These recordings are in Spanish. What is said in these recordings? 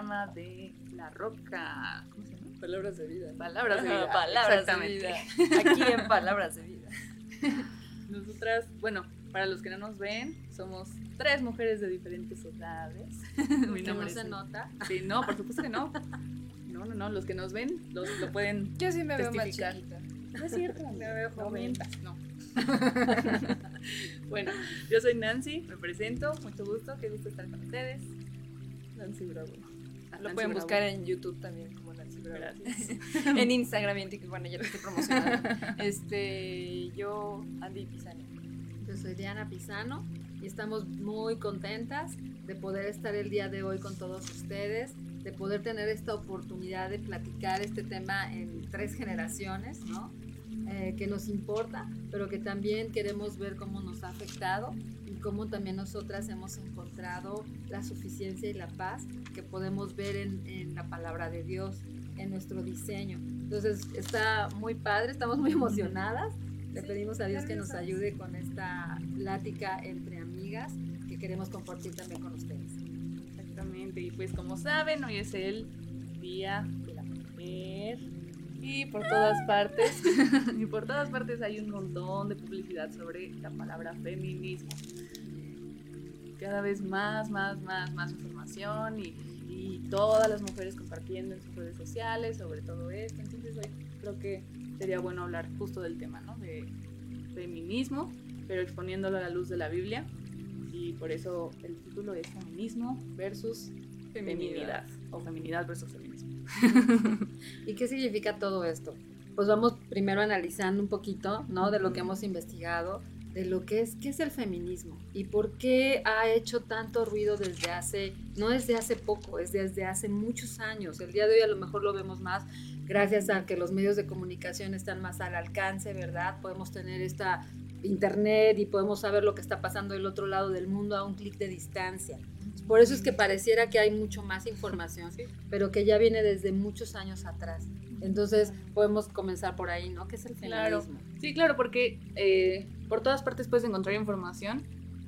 Programa de La Roca. ¿Cómo se llama? Palabras de vida. Palabras de vida. palabras de exactamente. vida. Aquí en Palabras de Vida. Nosotras, bueno, para los que no nos ven, somos tres mujeres de diferentes edades. Mi Que nombre no es- se nota. Sí, no, por supuesto que no. No, no, no, los que nos ven los, lo pueden Yo sí me veo más Testificar. chiquita. No es cierto, Me veo joven. no. bueno, yo soy Nancy, me presento, mucho gusto, qué gusto estar con ustedes. Nancy Bravo. Ah, Lo Nancy pueden Bravo. buscar en YouTube también, como Nancy Bravo. Gracias. en Instagram y en TikTok. Bueno, ya lo estoy promocionando. Este, yo, Andy Pisano. Yo soy Diana Pisano y estamos muy contentas de poder estar el día de hoy con todos ustedes, de poder tener esta oportunidad de platicar este tema en tres generaciones, ¿no? Eh, que nos importa, pero que también queremos ver cómo nos ha afectado cómo también nosotras hemos encontrado la suficiencia y la paz que podemos ver en, en la palabra de Dios, en nuestro diseño. Entonces está muy padre, estamos muy emocionadas. Le pedimos a Dios que nos ayude con esta plática entre amigas que queremos compartir también con ustedes. Exactamente, y pues como saben, hoy es el Día de la Mujer. Y por todas partes, y por todas partes hay un montón de publicidad sobre la palabra feminismo. Cada vez más, más, más, más información y, y todas las mujeres compartiendo en sus redes sociales sobre todo esto. Entonces hoy creo que sería bueno hablar justo del tema, ¿no? De feminismo, pero exponiéndolo a la luz de la Biblia. Y por eso el título es Feminismo versus Feminidad. O Feminidad versus Feminismo. ¿Y qué significa todo esto? Pues vamos primero analizando un poquito, ¿no? De lo que hemos investigado, de lo que es, qué es el feminismo y por qué ha hecho tanto ruido desde hace, no desde hace poco, es desde hace muchos años. El día de hoy a lo mejor lo vemos más gracias a que los medios de comunicación están más al alcance, ¿verdad? Podemos tener esta internet y podemos saber lo que está pasando del otro lado del mundo a un clic de distancia. Por eso es que pareciera que hay mucho más información, pero que ya viene desde muchos años atrás. Entonces podemos comenzar por ahí, ¿no? ¿Qué es el Claro. feminismo? Sí, claro, porque eh, por todas partes puedes encontrar información,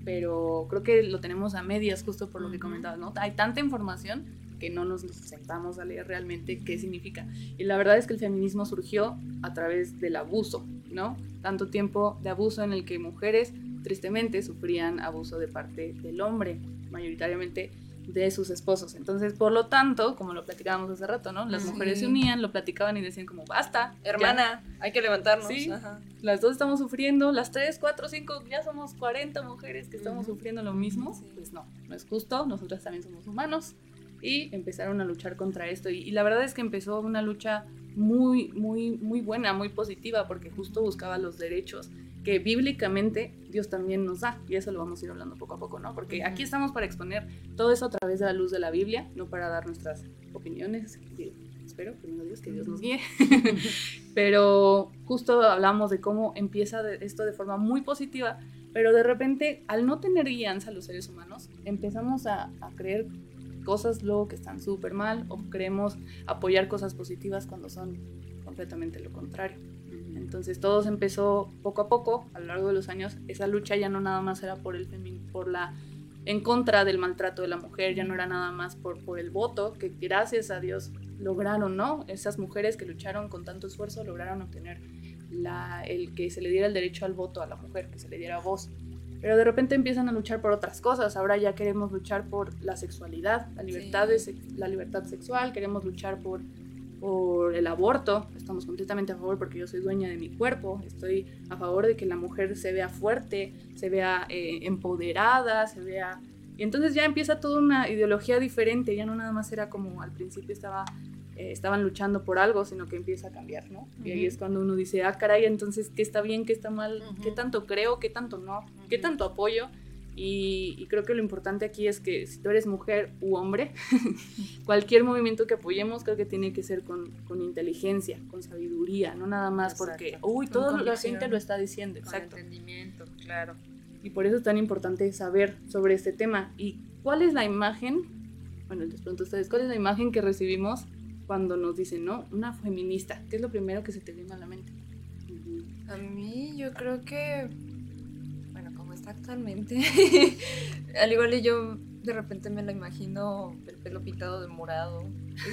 pero creo que lo tenemos a medias justo por lo que comentabas, ¿no? Hay tanta información que no nos sentamos a leer realmente qué significa. Y la verdad es que el feminismo surgió a través del abuso, ¿no? Tanto tiempo de abuso en el que mujeres tristemente sufrían abuso de parte del hombre, mayoritariamente de sus esposos. Entonces, por lo tanto, como lo platicábamos hace rato, ¿no? Las Sí. mujeres se unían, lo platicaban y decían como, basta. ya, Hermana, hay que levantarnos. Sí. Ajá. las dos estamos sufriendo, las tres, cuatro, cinco, ya somos 40 mujeres que estamos Ujú. sufriendo lo mismo. Sí. Pues no, no es justo, nosotras también somos humanos. Y empezaron a luchar contra esto. Y, y la verdad es que empezó una lucha muy, muy, muy buena, muy positiva, porque justo buscaba los derechos que bíblicamente Dios también nos da. Y eso lo vamos a ir hablando poco a poco, ¿no? Porque aquí estamos para exponer todo eso a través de la luz de la Biblia, no para dar nuestras opiniones. Digo, espero, primero Dios, que Dios nos guíe. pero justo hablamos de cómo empieza de- esto de forma muy positiva, pero de repente, al no tener guianza los seres humanos, empezamos a, a creer cosas luego que están súper mal o creemos apoyar cosas positivas cuando son completamente lo contrario. Entonces todo se empezó poco a poco, a lo largo de los años, esa lucha ya no nada más era por el por la en contra del maltrato de la mujer, ya no era nada más por, por el voto, que gracias a Dios lograron, ¿no? Esas mujeres que lucharon con tanto esfuerzo lograron obtener la, el que se le diera el derecho al voto a la mujer, que se le diera voz. Pero de repente empiezan a luchar por otras cosas. Ahora ya queremos luchar por la sexualidad, la libertad, de sex- la libertad sexual, queremos luchar por, por el aborto. Estamos completamente a favor porque yo soy dueña de mi cuerpo. Estoy a favor de que la mujer se vea fuerte, se vea eh, empoderada, se vea Y entonces ya empieza toda una ideología diferente, ya no nada más era como al principio estaba, eh, estaban luchando por algo, sino que empieza a cambiar, ¿no? Y ahí es cuando uno dice, ah, caray, entonces, ¿qué está bien, qué está mal? ¿Qué tanto creo, qué tanto no? ¿Qué tanto apoyo? Y, creo que lo importante aquí es que si tú eres mujer u hombre, cualquier movimiento que apoyemos creo que tiene que ser con, con inteligencia, con sabiduría, no nada más porque, uy, toda la gente lo está diciendo. Exacto. entendimiento, claro. Y por eso es tan importante saber sobre este tema. ¿Y cuál es la imagen? Bueno, les pregunto a ustedes, ¿cuál es la imagen que recibimos cuando nos dicen, no, una feminista? ¿Qué es lo primero que se te viene a la mente? A mí yo creo que actualmente. Al igual y yo de repente me lo imagino el pelo pintado de morado.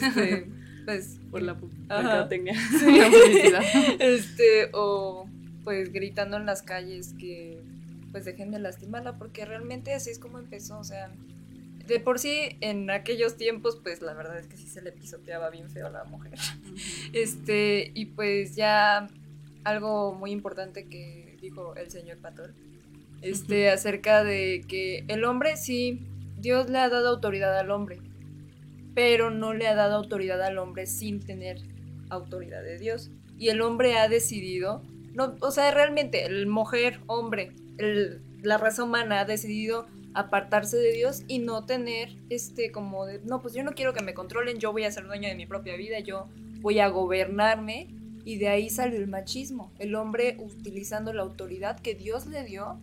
Este, pues. Por la mercadotecnia. este, o pues gritando en las calles que pues dejen de lastimarla, porque realmente así es como empezó, o sea, de por sí en aquellos tiempos, pues la verdad es que sí se le pisoteaba bien feo a la mujer. Este, y pues ya algo muy importante que dijo el señor Patol este, acerca de que el hombre sí, Dios le ha dado autoridad al hombre, pero no le ha dado autoridad al hombre sin tener autoridad de Dios. Y el hombre ha decidido, no, o sea, realmente el mujer, hombre, la raza humana ha decidido apartarse de Dios y no tener este como de, no, pues yo no quiero que me controlen, yo voy a ser dueño de mi propia vida, yo voy a gobernarme y de ahí sale el machismo, el hombre utilizando la autoridad que Dios le dio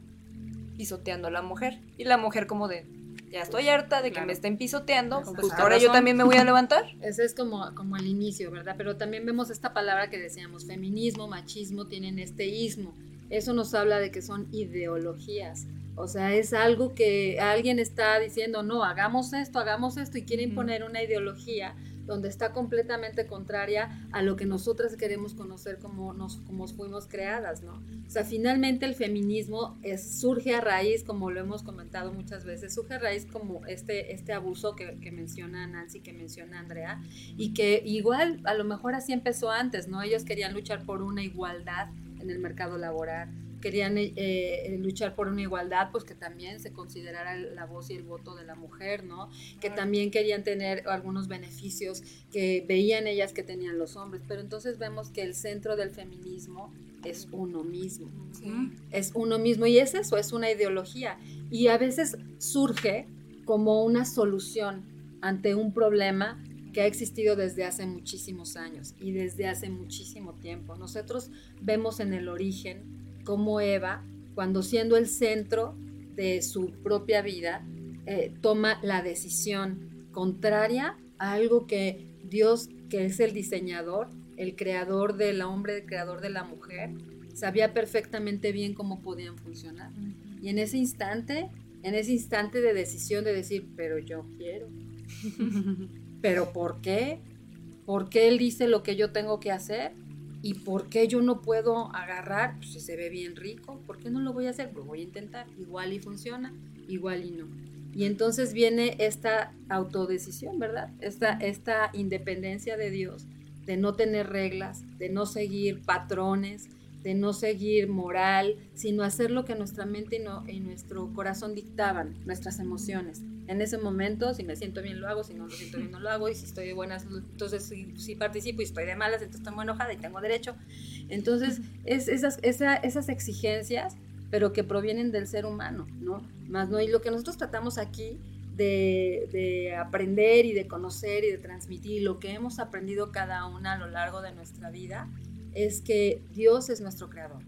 pisoteando a la mujer. Y la mujer como de, ya estoy harta de que me estén pisoteando, pues ahora yo también me voy a levantar. Ese es como, como el inicio, ¿verdad? Pero también vemos esta palabra que decíamos, feminismo, machismo, tienen este ismo. Eso nos habla de que son ideologías. O sea, es algo que alguien está diciendo, no, hagamos esto, hagamos esto y quiere imponer una ideología donde está completamente contraria a lo que nosotras queremos conocer como, nos, como fuimos creadas, ¿no? O sea, finalmente el feminismo es, surge a raíz, como lo hemos comentado muchas veces, surge a raíz como este, este abuso que, que menciona Nancy, que menciona Andrea, y que igual a lo mejor así empezó antes, ¿no? Ellos querían luchar por una igualdad en el mercado laboral, querían eh, eh, luchar por una igualdad, pues que también se considerara la voz y el voto de la mujer, ¿no? Que también querían tener algunos beneficios que veían ellas que tenían los hombres. Pero entonces vemos que el centro del feminismo es uno mismo. Es uno mismo y es eso, es una ideología. Y a veces surge como una solución ante un problema que ha existido desde hace muchísimos años y desde hace muchísimo tiempo. Nosotros vemos en el origen como Eva, cuando siendo el centro de su propia vida, eh, toma la decisión contraria a algo que Dios, que es el diseñador, el creador del hombre, el creador de la mujer, sabía perfectamente bien cómo podían funcionar. Y en ese instante, en ese instante de decisión de decir, pero yo quiero. ¿Pero por qué? ¿Por qué él dice lo que yo tengo que hacer? ¿Y por qué yo no puedo agarrar? Pues si se ve bien rico, ¿por qué no lo voy a hacer? Lo voy a intentar. Igual y funciona, igual y no. Y entonces viene esta autodecisión, ¿verdad? Esta, esta independencia de Dios, de no tener reglas, de no seguir patrones, de no seguir moral, sino hacer lo que nuestra mente y, no, y nuestro corazón dictaban, nuestras emociones. En ese momento, si me siento bien, lo hago, si no lo siento bien, no lo hago, y si estoy de buenas, entonces si, participo y estoy de malas, entonces estoy muy enojada y tengo derecho. Entonces, es esas, esas exigencias, pero que provienen del ser humano, ¿no? Más no, y lo que nosotros tratamos aquí de, de, aprender y de conocer y de transmitir lo que hemos aprendido cada una a lo largo de nuestra vida es que Dios es nuestro creador,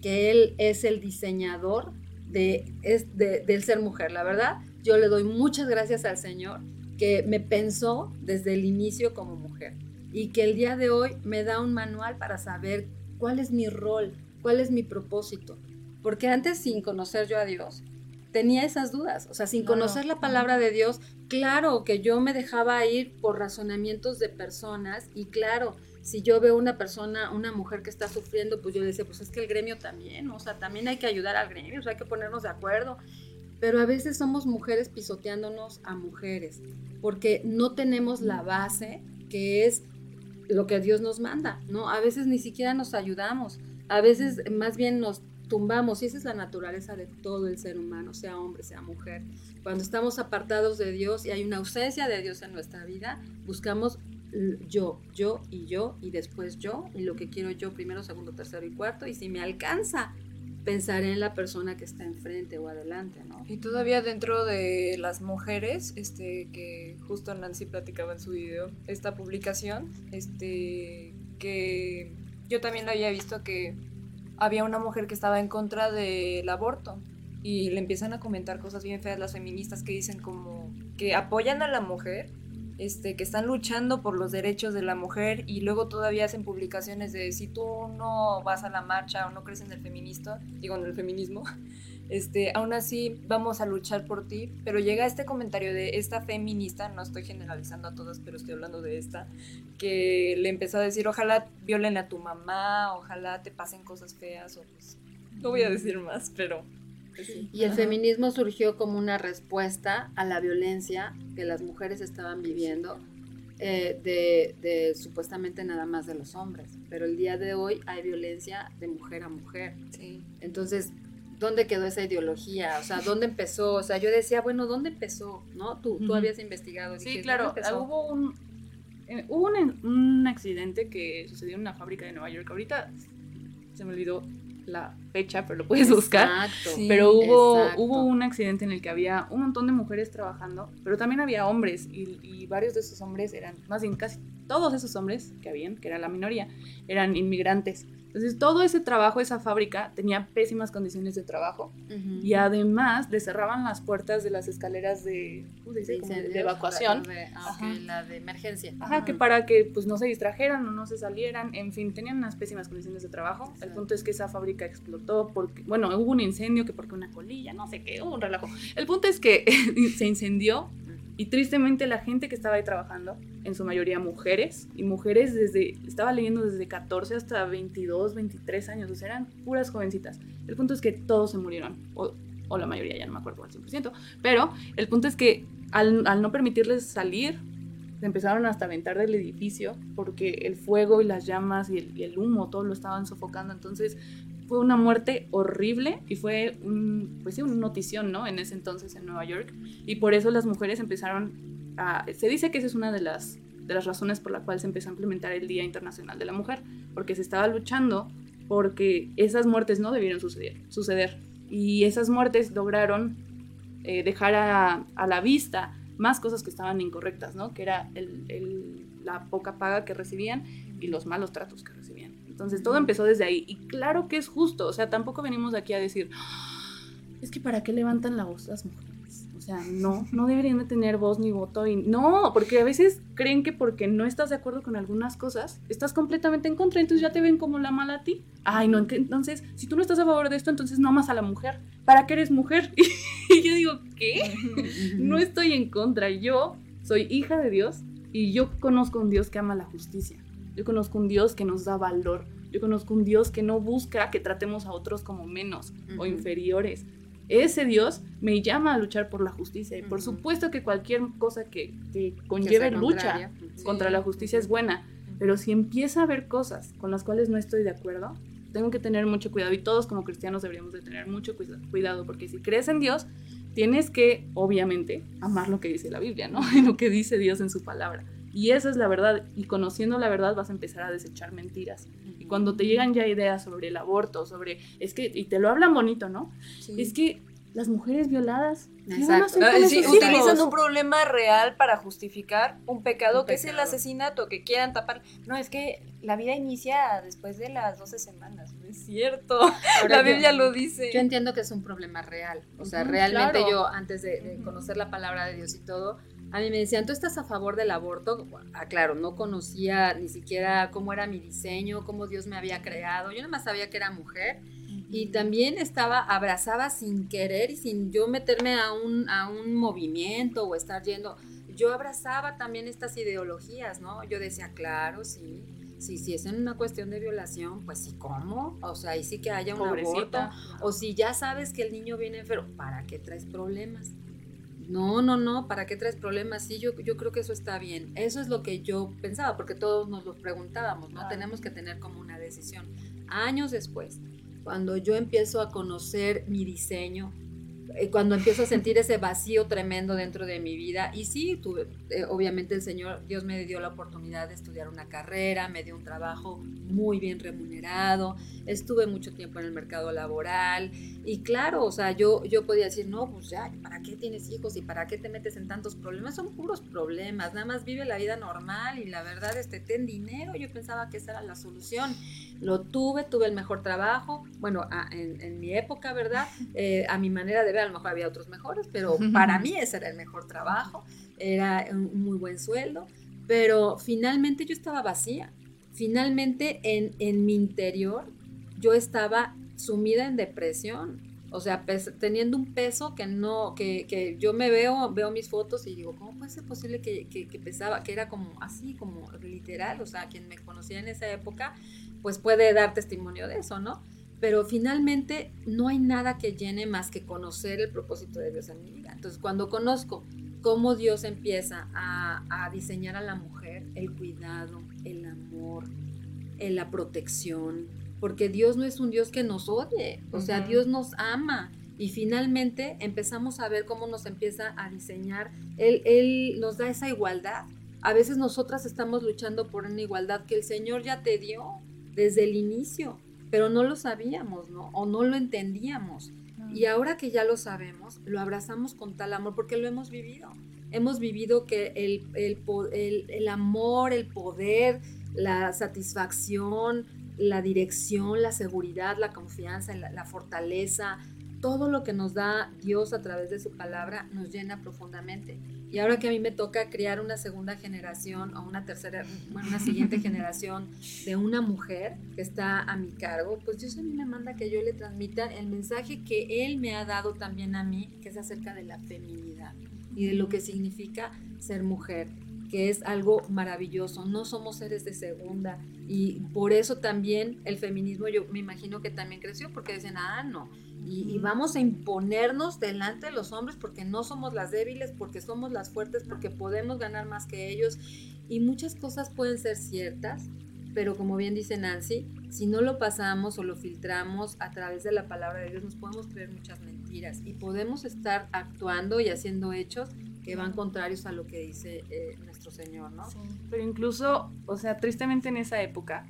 que Él es el diseñador de, del ser mujer. La verdad, yo le doy muchas gracias al Señor que me pensó desde el inicio como mujer y que el día de hoy me da un manual para saber cuál es mi rol, cuál es mi propósito. Porque antes sin conocer yo a Dios, tenía esas dudas, o sea, sin conocer la palabra de Dios, claro que yo me dejaba ir por razonamientos de personas y claro, si yo veo una persona, una mujer que está sufriendo, pues yo decía, pues es que el gremio también, o sea, también hay que ayudar al gremio, o sea, hay que ponernos de acuerdo. Pero a veces somos mujeres pisoteándonos a mujeres, porque no tenemos la base que es lo que Dios nos manda, ¿no? A veces ni siquiera nos ayudamos, a veces más bien nos tumbamos, y esa es la naturaleza de todo el ser humano, sea hombre, sea mujer. Cuando estamos apartados de Dios y hay una ausencia de Dios en nuestra vida, buscamos yo, yo y yo, y después yo, y lo que quiero yo primero, segundo, tercero y cuarto, y si me alcanza, pensaré en la persona que está enfrente o adelante, ¿no? Y todavía dentro de las mujeres, este, que justo Nancy platicaba en su video, esta publicación, este, que yo también lo había visto que había una mujer que estaba en contra del aborto y le empiezan a comentar cosas bien feas las feministas que dicen como que apoyan a la mujer, este, que están luchando por los derechos de la mujer y luego todavía hacen publicaciones de si tú no vas a la marcha o no crees en el feminista, digo en el feminismo, este, aún así vamos a luchar por ti, pero llega este comentario de esta feminista, no estoy generalizando a todas, pero estoy hablando de esta, que le empezó a decir, ojalá violen a tu mamá, ojalá te pasen cosas feas, pues, no voy a decir más, pero... Y el feminismo surgió como una respuesta a la violencia que las mujeres estaban viviendo eh, de, de, supuestamente nada más de los hombres, pero el día de hoy hay violencia de mujer a mujer. Sí. Entonces, ¿dónde quedó esa ideología? O sea, ¿dónde empezó? O sea, yo decía, bueno, ¿dónde empezó? ¿No? Tú, tú habías investigado. Sí, claro, hubo un, eh, hubo un, un, accidente que sucedió en una fábrica de Nueva York. Ahorita se me olvidó la fecha, pero lo puedes buscar. pero hubo, hubo un accidente en el que había un montón de mujeres trabajando, pero también había hombres y, y varios de esos hombres eran, más bien casi todos esos hombres que habían, que era la minoría, eran inmigrantes. Entonces, todo ese trabajo, esa fábrica, tenía pésimas condiciones de trabajo. Y además, le cerraban las puertas de las escaleras de, de, evacuación. Ah, la de, emergencia. Ajá, que para que pues, no se distrajeran o no se salieran. En fin, tenían unas pésimas condiciones de trabajo. El punto es que esa fábrica explotó porque, bueno, hubo un incendio, que porque una colilla, no sé qué, hubo un relajo. El punto es que se incendió y tristemente la gente que estaba ahí trabajando, en su mayoría mujeres, y mujeres desde, estaba leyendo desde 14 hasta 22, 23 años, o sea, eran puras jovencitas. El punto es que todos se murieron, o, o la mayoría, ya no me acuerdo al 100%, pero el punto es que al, al no permitirles salir, se empezaron hasta aventar del edificio porque el fuego y las llamas y el, y el humo, todo lo estaban sofocando. Entonces fue una muerte horrible y fue un, pues sí, una notición, ¿no? En ese entonces en Nueva York. Y por eso las mujeres empezaron a... Se dice que esa es una de las, de las razones por la cual se empezó a implementar el Día Internacional de la Mujer, porque se estaba luchando porque esas muertes no debieron suceder. suceder. Y esas muertes lograron eh, dejar a, a, la vista más cosas que estaban incorrectas, ¿no? Que era el, el, la poca paga que recibían y los malos tratos que recibían. Entonces todo empezó desde ahí. Y claro que es justo, o sea, tampoco venimos aquí a decir, es que para qué levantan la voz las mujeres. O sea, no, no deberían de tener voz ni voto. Y no, porque a veces creen que porque no estás de acuerdo con algunas cosas, estás completamente en contra, entonces ya te ven como la mala a ti. Ay, no, entonces, si tú no estás a favor de esto, entonces no amas a la mujer. ¿Para qué eres mujer? Y yo digo, ¿qué? No estoy en contra. Yo soy hija de Dios y yo conozco un Dios que ama la justicia. Yo conozco un Dios que nos da valor. Yo conozco un Dios que no busca que tratemos a otros como menos o inferiores. Ese Dios me llama a luchar por la justicia. Y por supuesto que cualquier cosa que, que conlleve lucha contra la justicia es buena. Pero si empieza a haber cosas con las cuales no estoy de acuerdo, tengo que tener mucho cuidado. Y todos como cristianos deberíamos de tener mucho cuidado. Porque si crees en Dios, tienes que, obviamente, amar lo que dice la Biblia, ¿no? lo que dice Dios en su palabra. Y esa es la verdad. Y conociendo la verdad vas a empezar a desechar mentiras. Y cuando te llegan ya ideas sobre el aborto, sobre, es que, y te lo hablan bonito, ¿no? Sí. Es que las mujeres violadas Exacto. Ah, sí, utilizan un problema real para justificar un pecado un que pecado. es el asesinato, que quieran tapar. No, es que la vida inicia después de las 12 semanas. No es cierto. Ahora la Biblia yo, lo dice. Yo entiendo que es un problema real. O sea, uh -huh, realmente claro. yo, antes de, de conocer la palabra de Dios y todo, a mí me decían, ¿tú estás a favor del aborto? Ah, claro, no conocía ni siquiera cómo era mi diseño, cómo Dios me había creado. Yo nada más sabía que era mujer. Y también estaba, abrazaba sin querer y sin yo meterme a un, a un movimiento o estar yendo. Yo abrazaba también estas ideologías, ¿no? Yo decía, claro, sí, sí, si es en una cuestión de violación, pues sí, ¿cómo? O sea, ahí sí que haya un Pobrecita. aborto. O si ya sabes que el niño viene enfermo, ¿para qué traes problemas? No, no, no, ¿para qué traes problemas? Sí, yo, yo creo que eso está bien. Eso es lo que yo pensaba, porque todos nos lo preguntábamos, ¿no? Tenemos que tener como una decisión. Años después, cuando yo empiezo a conocer mi diseño, cuando empiezo a sentir ese vacío tremendo dentro de mi vida. Y sí, tuve, eh, obviamente el Señor, Dios me dio la oportunidad de estudiar una carrera, me dio un trabajo muy bien remunerado, estuve mucho tiempo en el mercado laboral y claro, o sea, yo, yo podía decir, no, pues ya, ¿para qué tienes hijos y para qué te metes en tantos problemas? Son puros problemas, nada más vive la vida normal y la verdad, este, ten dinero, yo pensaba que esa era la solución. Lo tuve, tuve el mejor trabajo, bueno, en, mi época, ¿verdad? Eh, a mi manera de ver, a lo mejor había otros mejores, pero para mí ese era el mejor trabajo, era un muy buen sueldo, pero finalmente yo estaba vacía. Finalmente en, en mi interior yo estaba sumida en depresión. O sea, teniendo un peso que no, que, que, yo me veo, veo mis fotos y digo, ¿cómo puede ser posible que, que, que, pesaba, que era como así, como literal? O sea, quien me conocía en esa época, pues puede dar testimonio de eso, ¿no? Pero finalmente no hay nada que llene más que conocer el propósito de Dios en mi vida. Entonces, cuando conozco cómo Dios empieza a, a diseñar a la mujer, el cuidado, el amor, la protección, porque Dios no es un Dios que nos odie, o sea, Dios nos ama. Y finalmente empezamos a ver cómo nos empieza a diseñar. Él, él nos da esa igualdad. A veces nosotras estamos luchando por una igualdad que el Señor ya te dio desde el inicio, pero no lo sabíamos, ¿no? O no lo entendíamos. Y ahora que ya lo sabemos, lo abrazamos con tal amor porque lo hemos vivido. Hemos vivido que el, el, el amor, el poder, la satisfacción, la dirección, la seguridad, la confianza, la, fortaleza, todo lo que nos da Dios a través de su palabra nos llena profundamente. Y ahora que a mí me toca crear una segunda generación o una tercera, bueno, una siguiente generación de una mujer que está a mi cargo, pues Dios a mí me manda que yo le transmita el mensaje que Él me ha dado también a mí, que es acerca de la feminidad y de lo que significa ser mujer que es algo maravilloso. No somos seres de segunda y por eso también el feminismo yo me imagino que también creció porque dicen, ah, no, y, vamos a imponernos delante de los hombres porque no somos las débiles, porque somos las fuertes, porque podemos ganar más que ellos. Y muchas cosas pueden ser ciertas, pero como bien dice Nancy, si no lo pasamos o lo filtramos a través de la palabra de Dios, nos podemos creer muchas mentiras y podemos estar actuando y haciendo hechos que van contrarios a lo que dice eh, nuestro Señor, ¿no? pero incluso, o sea, tristemente en esa época,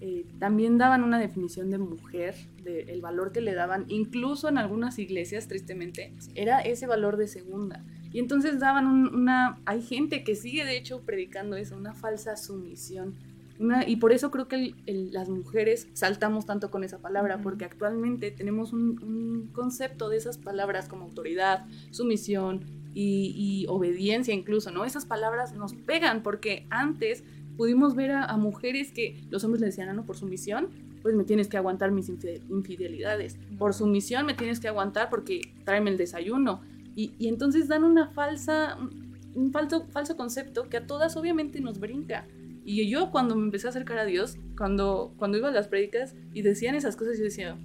eh, también daban una definición de mujer, del el valor que le daban, incluso en algunas iglesias, tristemente, era ese valor de segunda. Y entonces daban una, hay gente que sigue de hecho predicando eso, una falsa sumisión. Una, y por eso creo que las mujeres saltamos tanto con esa palabra, porque actualmente tenemos un, un, concepto de esas palabras como autoridad, sumisión, y, obediencia incluso, ¿no? Esas palabras nos pegan porque antes pudimos ver a, mujeres que los hombres le decían, ah, no, por sumisión, pues me tienes que aguantar mis infidelidades. Por sumisión me tienes que aguantar porque tráeme el desayuno. Y, entonces dan una falsa, un falso, falso concepto que a todas obviamente nos brinca. Y yo cuando me empecé a acercar a Dios, cuando, cuando iba a las prédicas y decían esas cosas, yo decía,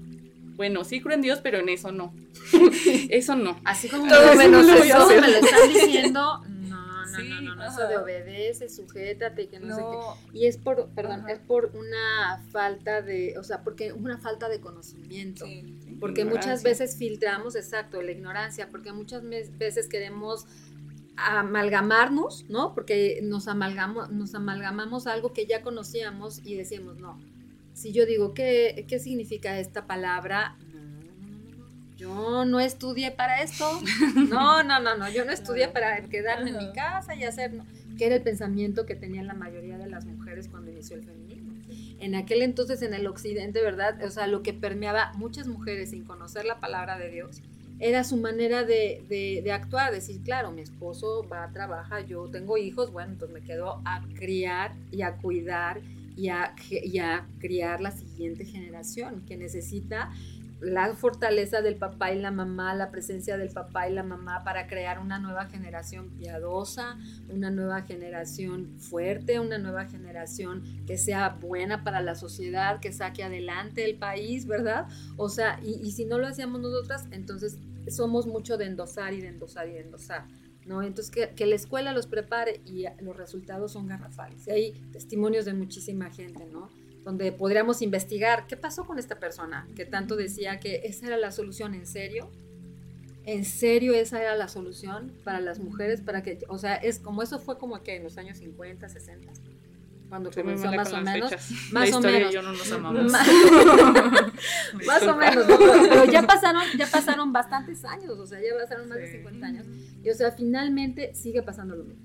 bueno, sí creo en Dios, pero en eso no. eso no. Así como Todo menos eso, me lo están diciendo. No, no, no, no, no, eso de obedece, sujétate, que no, sé qué. Y es por, perdón, es por una falta de, o sea, porque una falta de conocimiento. porque muchas veces filtramos, exacto, la ignorancia, porque muchas veces queremos amalgamarnos, ¿no? Porque nos amalgamos, nos amalgamamos algo que ya conocíamos y decimos, no, si yo digo, ¿qué, qué significa esta palabra? yo no estudié para esto. No, no, no, no, yo no estudié para quedarme en mi casa y hacer, que era el pensamiento que tenían la mayoría de las mujeres cuando inició el feminismo. En aquel entonces en el occidente, ¿verdad? O sea, lo que permeaba muchas mujeres sin conocer la palabra de Dios era su manera de, de, de actuar, decir, claro, mi esposo va a trabajar, yo tengo hijos, bueno, entonces me quedo a criar y a cuidar y a, criar la siguiente generación que necesita la fortaleza del papá y la mamá, la presencia del papá y la mamá para crear una nueva generación piadosa, una nueva generación fuerte, una nueva generación que sea buena para la sociedad, que saque adelante el país, ¿verdad? O sea, y, y si no lo hacíamos nosotras, entonces somos mucho de endosar y de endosar y de endosar. ¿No? Entonces, que, la escuela los prepare y los resultados son garrafales. Y hay testimonios de muchísima gente, ¿no? donde podríamos investigar qué pasó con esta persona que tanto decía que esa era la solución, ¿en serio? ¿En serio esa era la solución para las mujeres? Para que, o sea, es como eso fue como que en los años 50, 60, cuando comenzó más con o las menos. fechas. La Más o historia y menos. yo no nos amamos. Ma- Más o menos, ¿no? pero ya pasaron, ya pasaron bastantes años, o sea, ya pasaron más de Sí. 50 años. Y o sea, finalmente sigue pasando lo mismo.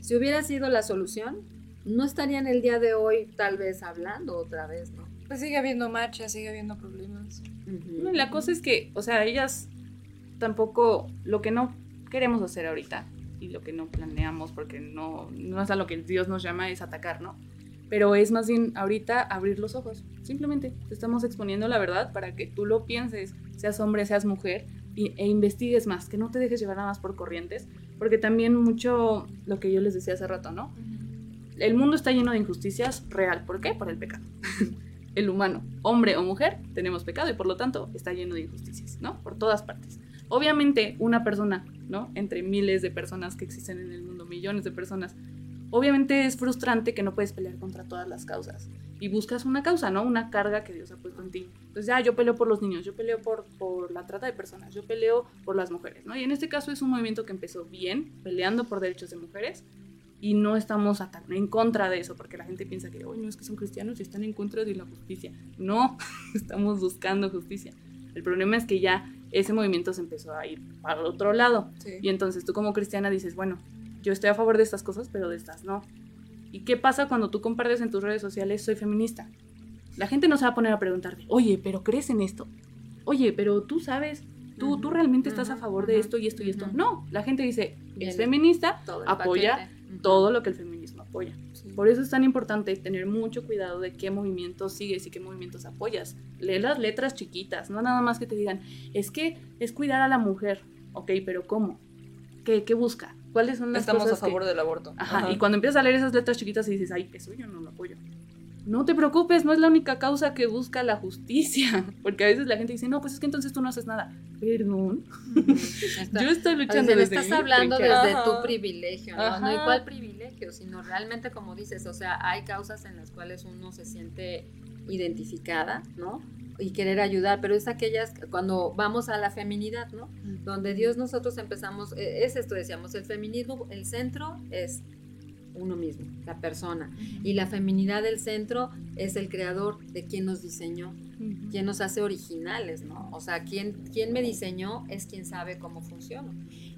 Si hubiera sido la solución, no estarían el día de hoy tal vez hablando otra vez, ¿no? Pues sigue habiendo marchas, sigue habiendo problemas. No, y La cosa es que, o sea, ellas tampoco, lo que no queremos hacer ahorita y lo que no planeamos, porque no, no es a lo que Dios nos llama, es atacar, ¿no? Pero es más bien ahorita abrir los ojos. Simplemente te estamos exponiendo la verdad para que tú lo pienses, seas hombre, seas mujer, y- e investigues más, que no te dejes llevar nada más por corrientes, porque también mucho lo que yo les decía hace rato, ¿no? El mundo está lleno de injusticias real. ¿Por qué? Por el pecado. el humano, hombre o mujer, tenemos pecado y por lo tanto está lleno de injusticias, ¿no? Por todas partes. Obviamente una persona, ¿no? Entre miles de personas que existen en el mundo, millones de personas, obviamente es frustrante que no puedes pelear contra todas las causas y buscas una causa, ¿no? Una carga que Dios ha puesto en ti. Entonces, ya, yo peleo por los niños, yo peleo por, por la trata de personas, yo peleo por las mujeres, ¿no? Y en este caso es un movimiento que empezó bien, peleando por derechos de mujeres, y no estamos en contra de eso, porque la gente piensa que, oye, no es que son cristianos y están en contra de la justicia. No, estamos buscando justicia. El problema es que ya ese movimiento se empezó a ir para el otro lado. Sí. Y entonces tú como cristiana dices, bueno, yo estoy a favor de estas cosas, pero de estas no. ¿Y qué pasa cuando tú compartes en tus redes sociales, soy feminista? La gente no se va a poner a preguntarte, oye, pero ¿crees en esto? Oye, pero tú sabes, tú, tú realmente estás a favor de esto y esto y esto. No, la gente dice, es feminista, Todo apoya todo lo que el feminismo apoya. Sí. Por eso es tan importante tener mucho cuidado de qué movimientos sigues y qué movimientos apoyas. Lee las letras chiquitas, no nada más que te digan, es que es cuidar a la mujer. Ok, pero ¿cómo? ¿Qué, qué busca? ¿Cuáles son las Estamos a cosas que- favor del aborto. Ajá, y cuando empiezas a leer esas letras chiquitas y dices, ay, eso yo no lo apoyo. No te preocupes, no es la única causa que busca la justicia. Porque a veces la gente dice, no, pues es que entonces tú no haces nada. Perdón. Yo estoy luchando desde estás hablando desde Ajá. tu privilegio, ¿no? No hay Ajá. cuál privilegio, sino realmente como dices, o sea, hay causas en las cuales uno se siente identificada, ¿no? Y querer ayudar, pero es aquellas que cuando vamos a la feminidad, ¿no? Donde Dios nosotros empezamos, eh, es esto decíamos, el feminismo, el centro es uno mismo, la persona. Y la feminidad del centro es el creador de quien nos diseñó, Ujú. quien nos hace originales, ¿no? O sea, quien, quien me diseñó es quien sabe cómo funciona.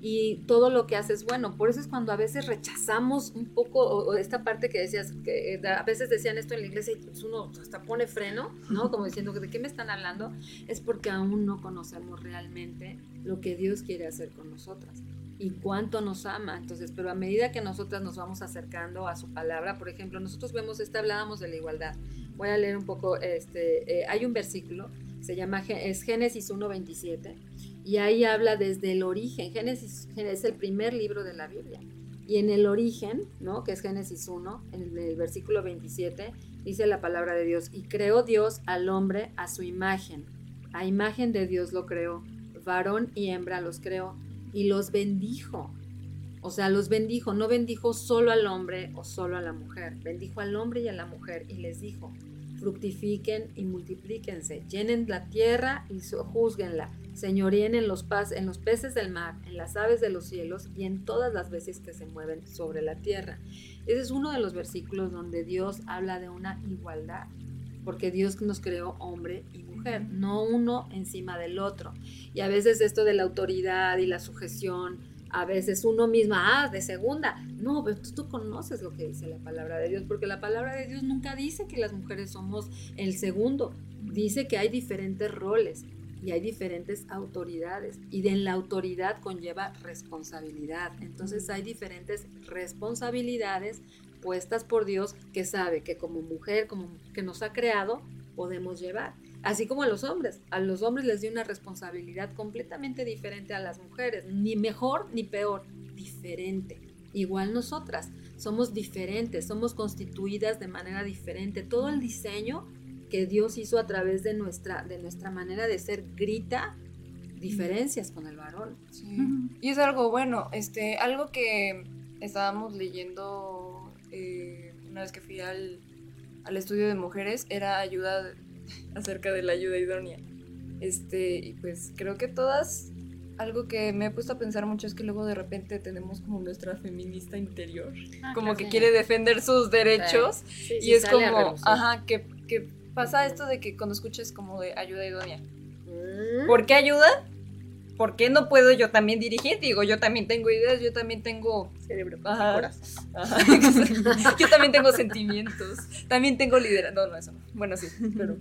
Y todo lo que hace es bueno. Por eso es cuando a veces rechazamos un poco o- o esta parte que decías, que eh, a veces decían esto en la iglesia y pues uno hasta pone freno, ¿no? Como diciendo, ¿de qué me están hablando? Es porque aún no conocemos realmente lo que Dios quiere hacer con nosotras y cuánto nos ama. Entonces, pero a medida que nosotras nos vamos acercando a su palabra, por ejemplo, nosotros vemos, esta hablábamos de la igualdad. Voy a leer un poco, este, eh, hay un versículo, se llama, es Génesis 1.27, y ahí habla desde el origen. Génesis, Génesis es el primer libro de la Biblia. Y en el origen, ¿no? que es Génesis 1, en el versículo 27, dice la palabra de Dios, y creó Dios al hombre a su imagen. A imagen de Dios lo creó, varón y hembra los creó, y los bendijo. O sea, los bendijo, no bendijo solo al hombre o solo a la mujer, bendijo al hombre y a la mujer y les dijo, fructifiquen y multiplíquense, llenen la tierra y juzguenla, señoríen en los, paz, en los peces del mar, en las aves de los cielos y en todas las veces que se mueven sobre la tierra. Ese es uno de los versículos donde Dios habla de una igualdad, porque Dios nos creó hombre y mujer, no uno encima del otro. Y a veces esto de la autoridad y la sujeción, a veces uno mismo, ah, de segunda. No, pero tú, tú conoces lo que dice la palabra de Dios, porque la palabra de Dios nunca dice que las mujeres somos el segundo, dice que hay diferentes roles y hay diferentes autoridades y en la autoridad conlleva responsabilidad. Entonces hay diferentes responsabilidades por Dios que sabe que como mujer, como que nos ha creado, podemos llevar. Así como a los hombres. A los hombres les dio una responsabilidad completamente diferente a las mujeres. Ni mejor ni peor, diferente. Igual nosotras. Somos diferentes, somos constituidas de manera diferente. Todo el diseño que Dios hizo a través de nuestra, de nuestra manera de ser grita diferencias con el varón. Sí. Y es algo bueno, este, algo que estábamos leyendo una vez que fui al, al estudio de mujeres era ayuda acerca de la ayuda idónea. Este, y pues creo que todas algo que me he puesto a pensar mucho es que luego de repente tenemos como nuestra feminista interior, Ah, como claro. que quiere defender sus derechos Sí, y sí, es sale a como, ajá, que, que pasa esto de que cuando escuchas como de ayuda idónea, Mm. ¿por qué ayuda? ¿Por qué no puedo yo también dirigir? Digo, yo también tengo ideas, yo también tengo Cerebro, Ajá. corazón. Ajá, exacto. Yo también tengo sentimientos. También tengo liderazgo. No, no, eso no. Bueno, sí, pero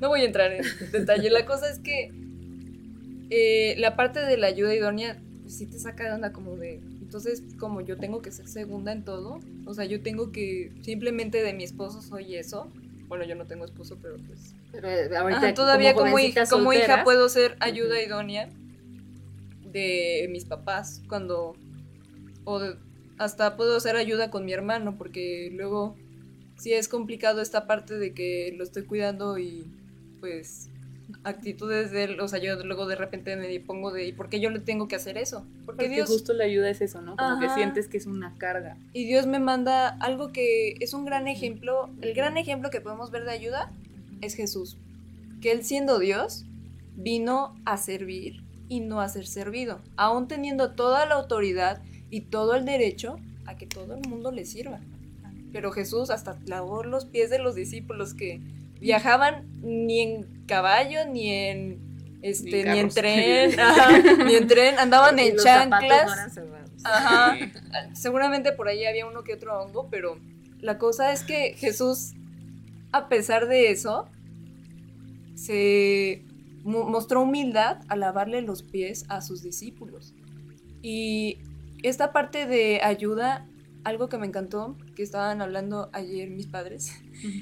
no voy a entrar en detalle. La cosa es que eh, la parte de la ayuda idónea pues, sí te saca de onda como de... Entonces, como yo tengo que ser segunda en todo, o sea, yo tengo que simplemente de mi esposo soy eso. Bueno, yo no tengo esposo, pero pues... Pero eh, ahorita Ajá, todavía como, hija, como hija soltera, puedo ser ayuda idónea de mis papás cuando o de- hasta puedo hacer ayuda con mi hermano porque luego sí es complicado esta parte de que lo estoy cuidando y pues actitudes de él, o sea, yo luego de repente me pongo de ¿y por qué yo le tengo que hacer eso? Porque Porque Dios justo la ayuda es eso, ¿no? Como que sientes que es una carga. y Dios me manda algo que es un gran ejemplo, el gran ejemplo que podemos ver de ayuda es Jesús, que él siendo Dios vino a servir y no a ser servido, aún teniendo toda la autoridad y todo el derecho a que todo el mundo le sirva. Pero Jesús hasta lavó los pies de los discípulos que viajaban ni en caballo ni en este Ni en tren, ajá, ni en tren, andaban y en los zapatos no chanclas. Ajá. Seguramente por ahí había uno que otro hongo, pero la cosa es que Jesús, a pesar de eso, se mostró humildad al lavarle los pies a sus discípulos. Y esta parte de ayuda, algo que me encantó, que estaban hablando ayer mis padres,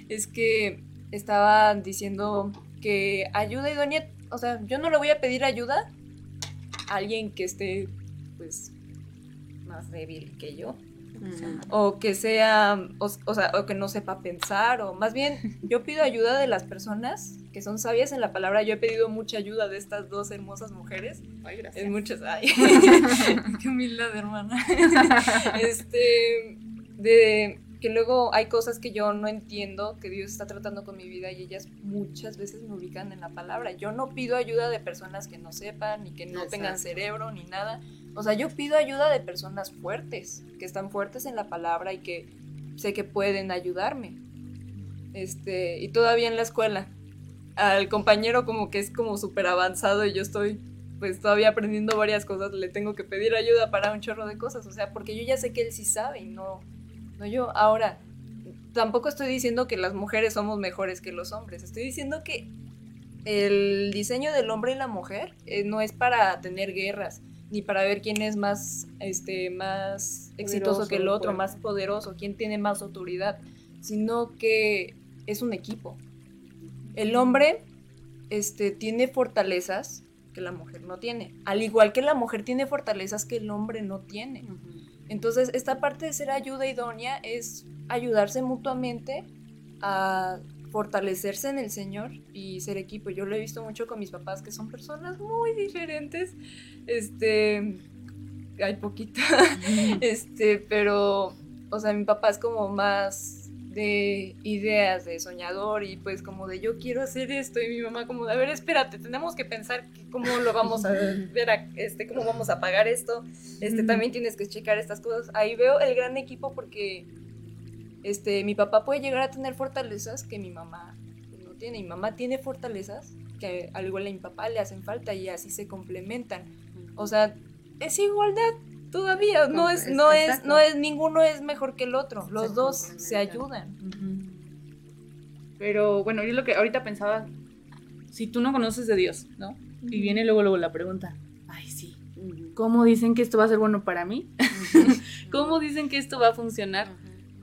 es que estaban diciendo que ayuda idónea, o sea, yo no le voy a pedir ayuda a alguien que esté, pues, más débil que yo, O que sea, o, o sea, o que no sepa pensar, o más bien, yo pido ayuda de las personas que son sabias en la palabra. Yo he pedido mucha ayuda de estas dos hermosas mujeres. Ay, gracias. Muchas, ay, qué humildad, hermana. este, de que luego hay cosas que yo no entiendo que Dios está tratando con mi vida y ellas muchas veces me ubican en la palabra. Yo no pido ayuda de personas que no sepan ni que no tengan cerebro ni nada. O sea, yo pido ayuda de personas fuertes, que están fuertes en la palabra y que sé que pueden ayudarme. Este, y todavía en la escuela, al compañero como que es como súper avanzado y yo estoy pues todavía aprendiendo varias cosas, le tengo que pedir ayuda para un chorro de cosas, o sea, porque yo ya sé que él sí sabe y no, no yo. Ahora, tampoco estoy diciendo que las mujeres somos mejores que los hombres, estoy diciendo que el diseño del hombre y la mujer eh, no es para tener guerras, ni para ver quién es más, este, más exitoso Poderoso, que el otro, fuerte. más poderoso, quién tiene más autoridad, sino que es un equipo. El hombre este, tiene fortalezas que la mujer no tiene, al igual que la mujer tiene fortalezas que el hombre no tiene. Entonces, esta parte de ser ayuda idónea es ayudarse mutuamente a fortalecerse en el Señor y ser equipo. Yo lo he visto mucho con mis papás, que son personas muy diferentes. Este, hay poquita, este, pero, o sea, mi papá es como más de ideas, de soñador y pues como de yo quiero hacer esto y mi mamá como de, a ver, espérate, tenemos que pensar cómo lo vamos a ver, a- este, cómo vamos a pagar esto, este, también tienes que checar estas cosas. Ahí veo el gran equipo porque este, mi papá puede llegar a tener fortalezas que mi mamá no tiene. Mi mamá tiene fortalezas que al igual a mi papá le hacen falta y así se complementan. O sea, es igualdad todavía. No es, no es, no es, ninguno es mejor que el otro. Los Se dos se ayudan. Pero bueno, yo lo que ahorita pensaba, si tú no conoces de Dios, ¿no? Y viene luego, luego la pregunta, ay, sí. ¿cómo dicen que esto va a ser bueno para mí? ¿Cómo dicen que esto va a funcionar?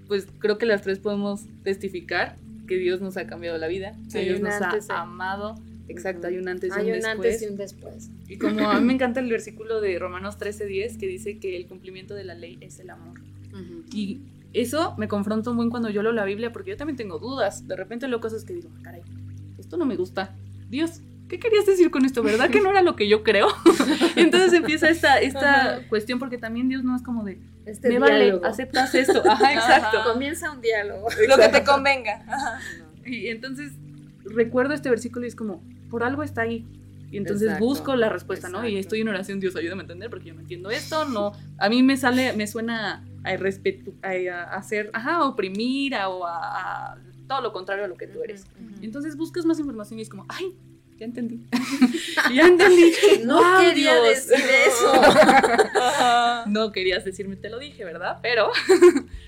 Pues creo que las tres podemos testificar que Dios nos ha cambiado la vida, que Dios un nos ha antes, amado. Exacto, hay un antes y Hay un un después. antes y un después. Y como a mí me encanta el versículo de Romanos 13:10 que dice que el cumplimiento de la ley es el amor. Y eso me confronta un buen cuando yo leo la Biblia porque yo también tengo dudas. De repente leo cosas que digo, "Ah, caray, esto no me gusta. Dios, ¿qué querías decir con esto? ¿Verdad que no era lo que yo creo? Entonces empieza esta, esta cuestión porque también Dios no es como de, Este me vale, diálogo. aceptas esto. Ajá, exacto. Ajá. Comienza un diálogo. Lo que te convenga. Ajá. Y entonces recuerdo este versículo y es como, por algo está ahí. Y entonces Exacto, busco la respuesta, ¿no? Y exacto. estoy en oración, Dios, ayúdame a entender porque yo no entiendo esto, no. A mí me sale, me suena a, irrespetu- a, a hacer, ajá, a oprimir a- o a, a todo lo contrario a lo que tú eres. Ujú. Entonces buscas más información y es como, ay, ya entendí. ya entendí. No ¡Guau, quería Dios! decir eso. No querías decirme, te lo dije, ¿verdad? Pero,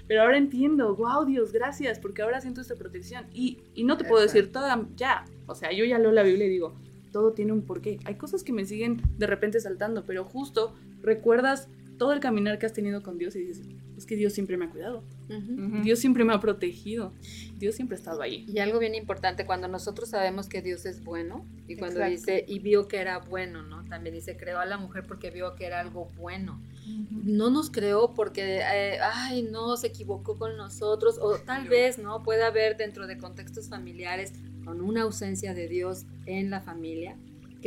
pero ahora entiendo, wow, Dios, gracias, porque ahora siento esta protección. Y, y no te puedo decir toda, ya, o sea, yo ya leo la Biblia y digo, todo tiene un porqué. Hay cosas que me siguen de repente saltando, pero justo recuerdas todo el caminar que has tenido con Dios y dices, es que Dios siempre me ha cuidado, Ujú. Dios siempre me ha protegido, Dios siempre ha estado ahí. Y algo bien importante, cuando nosotros sabemos que Dios es bueno, y cuando Exacto. dice, y vio que era bueno, ¿no? También dice, creó a la mujer porque vio que era algo bueno. No nos creó porque, eh, ay, no, se equivocó con nosotros, o tal No. vez, ¿no? Puede haber dentro de contextos familiares, con una ausencia de Dios en la familia,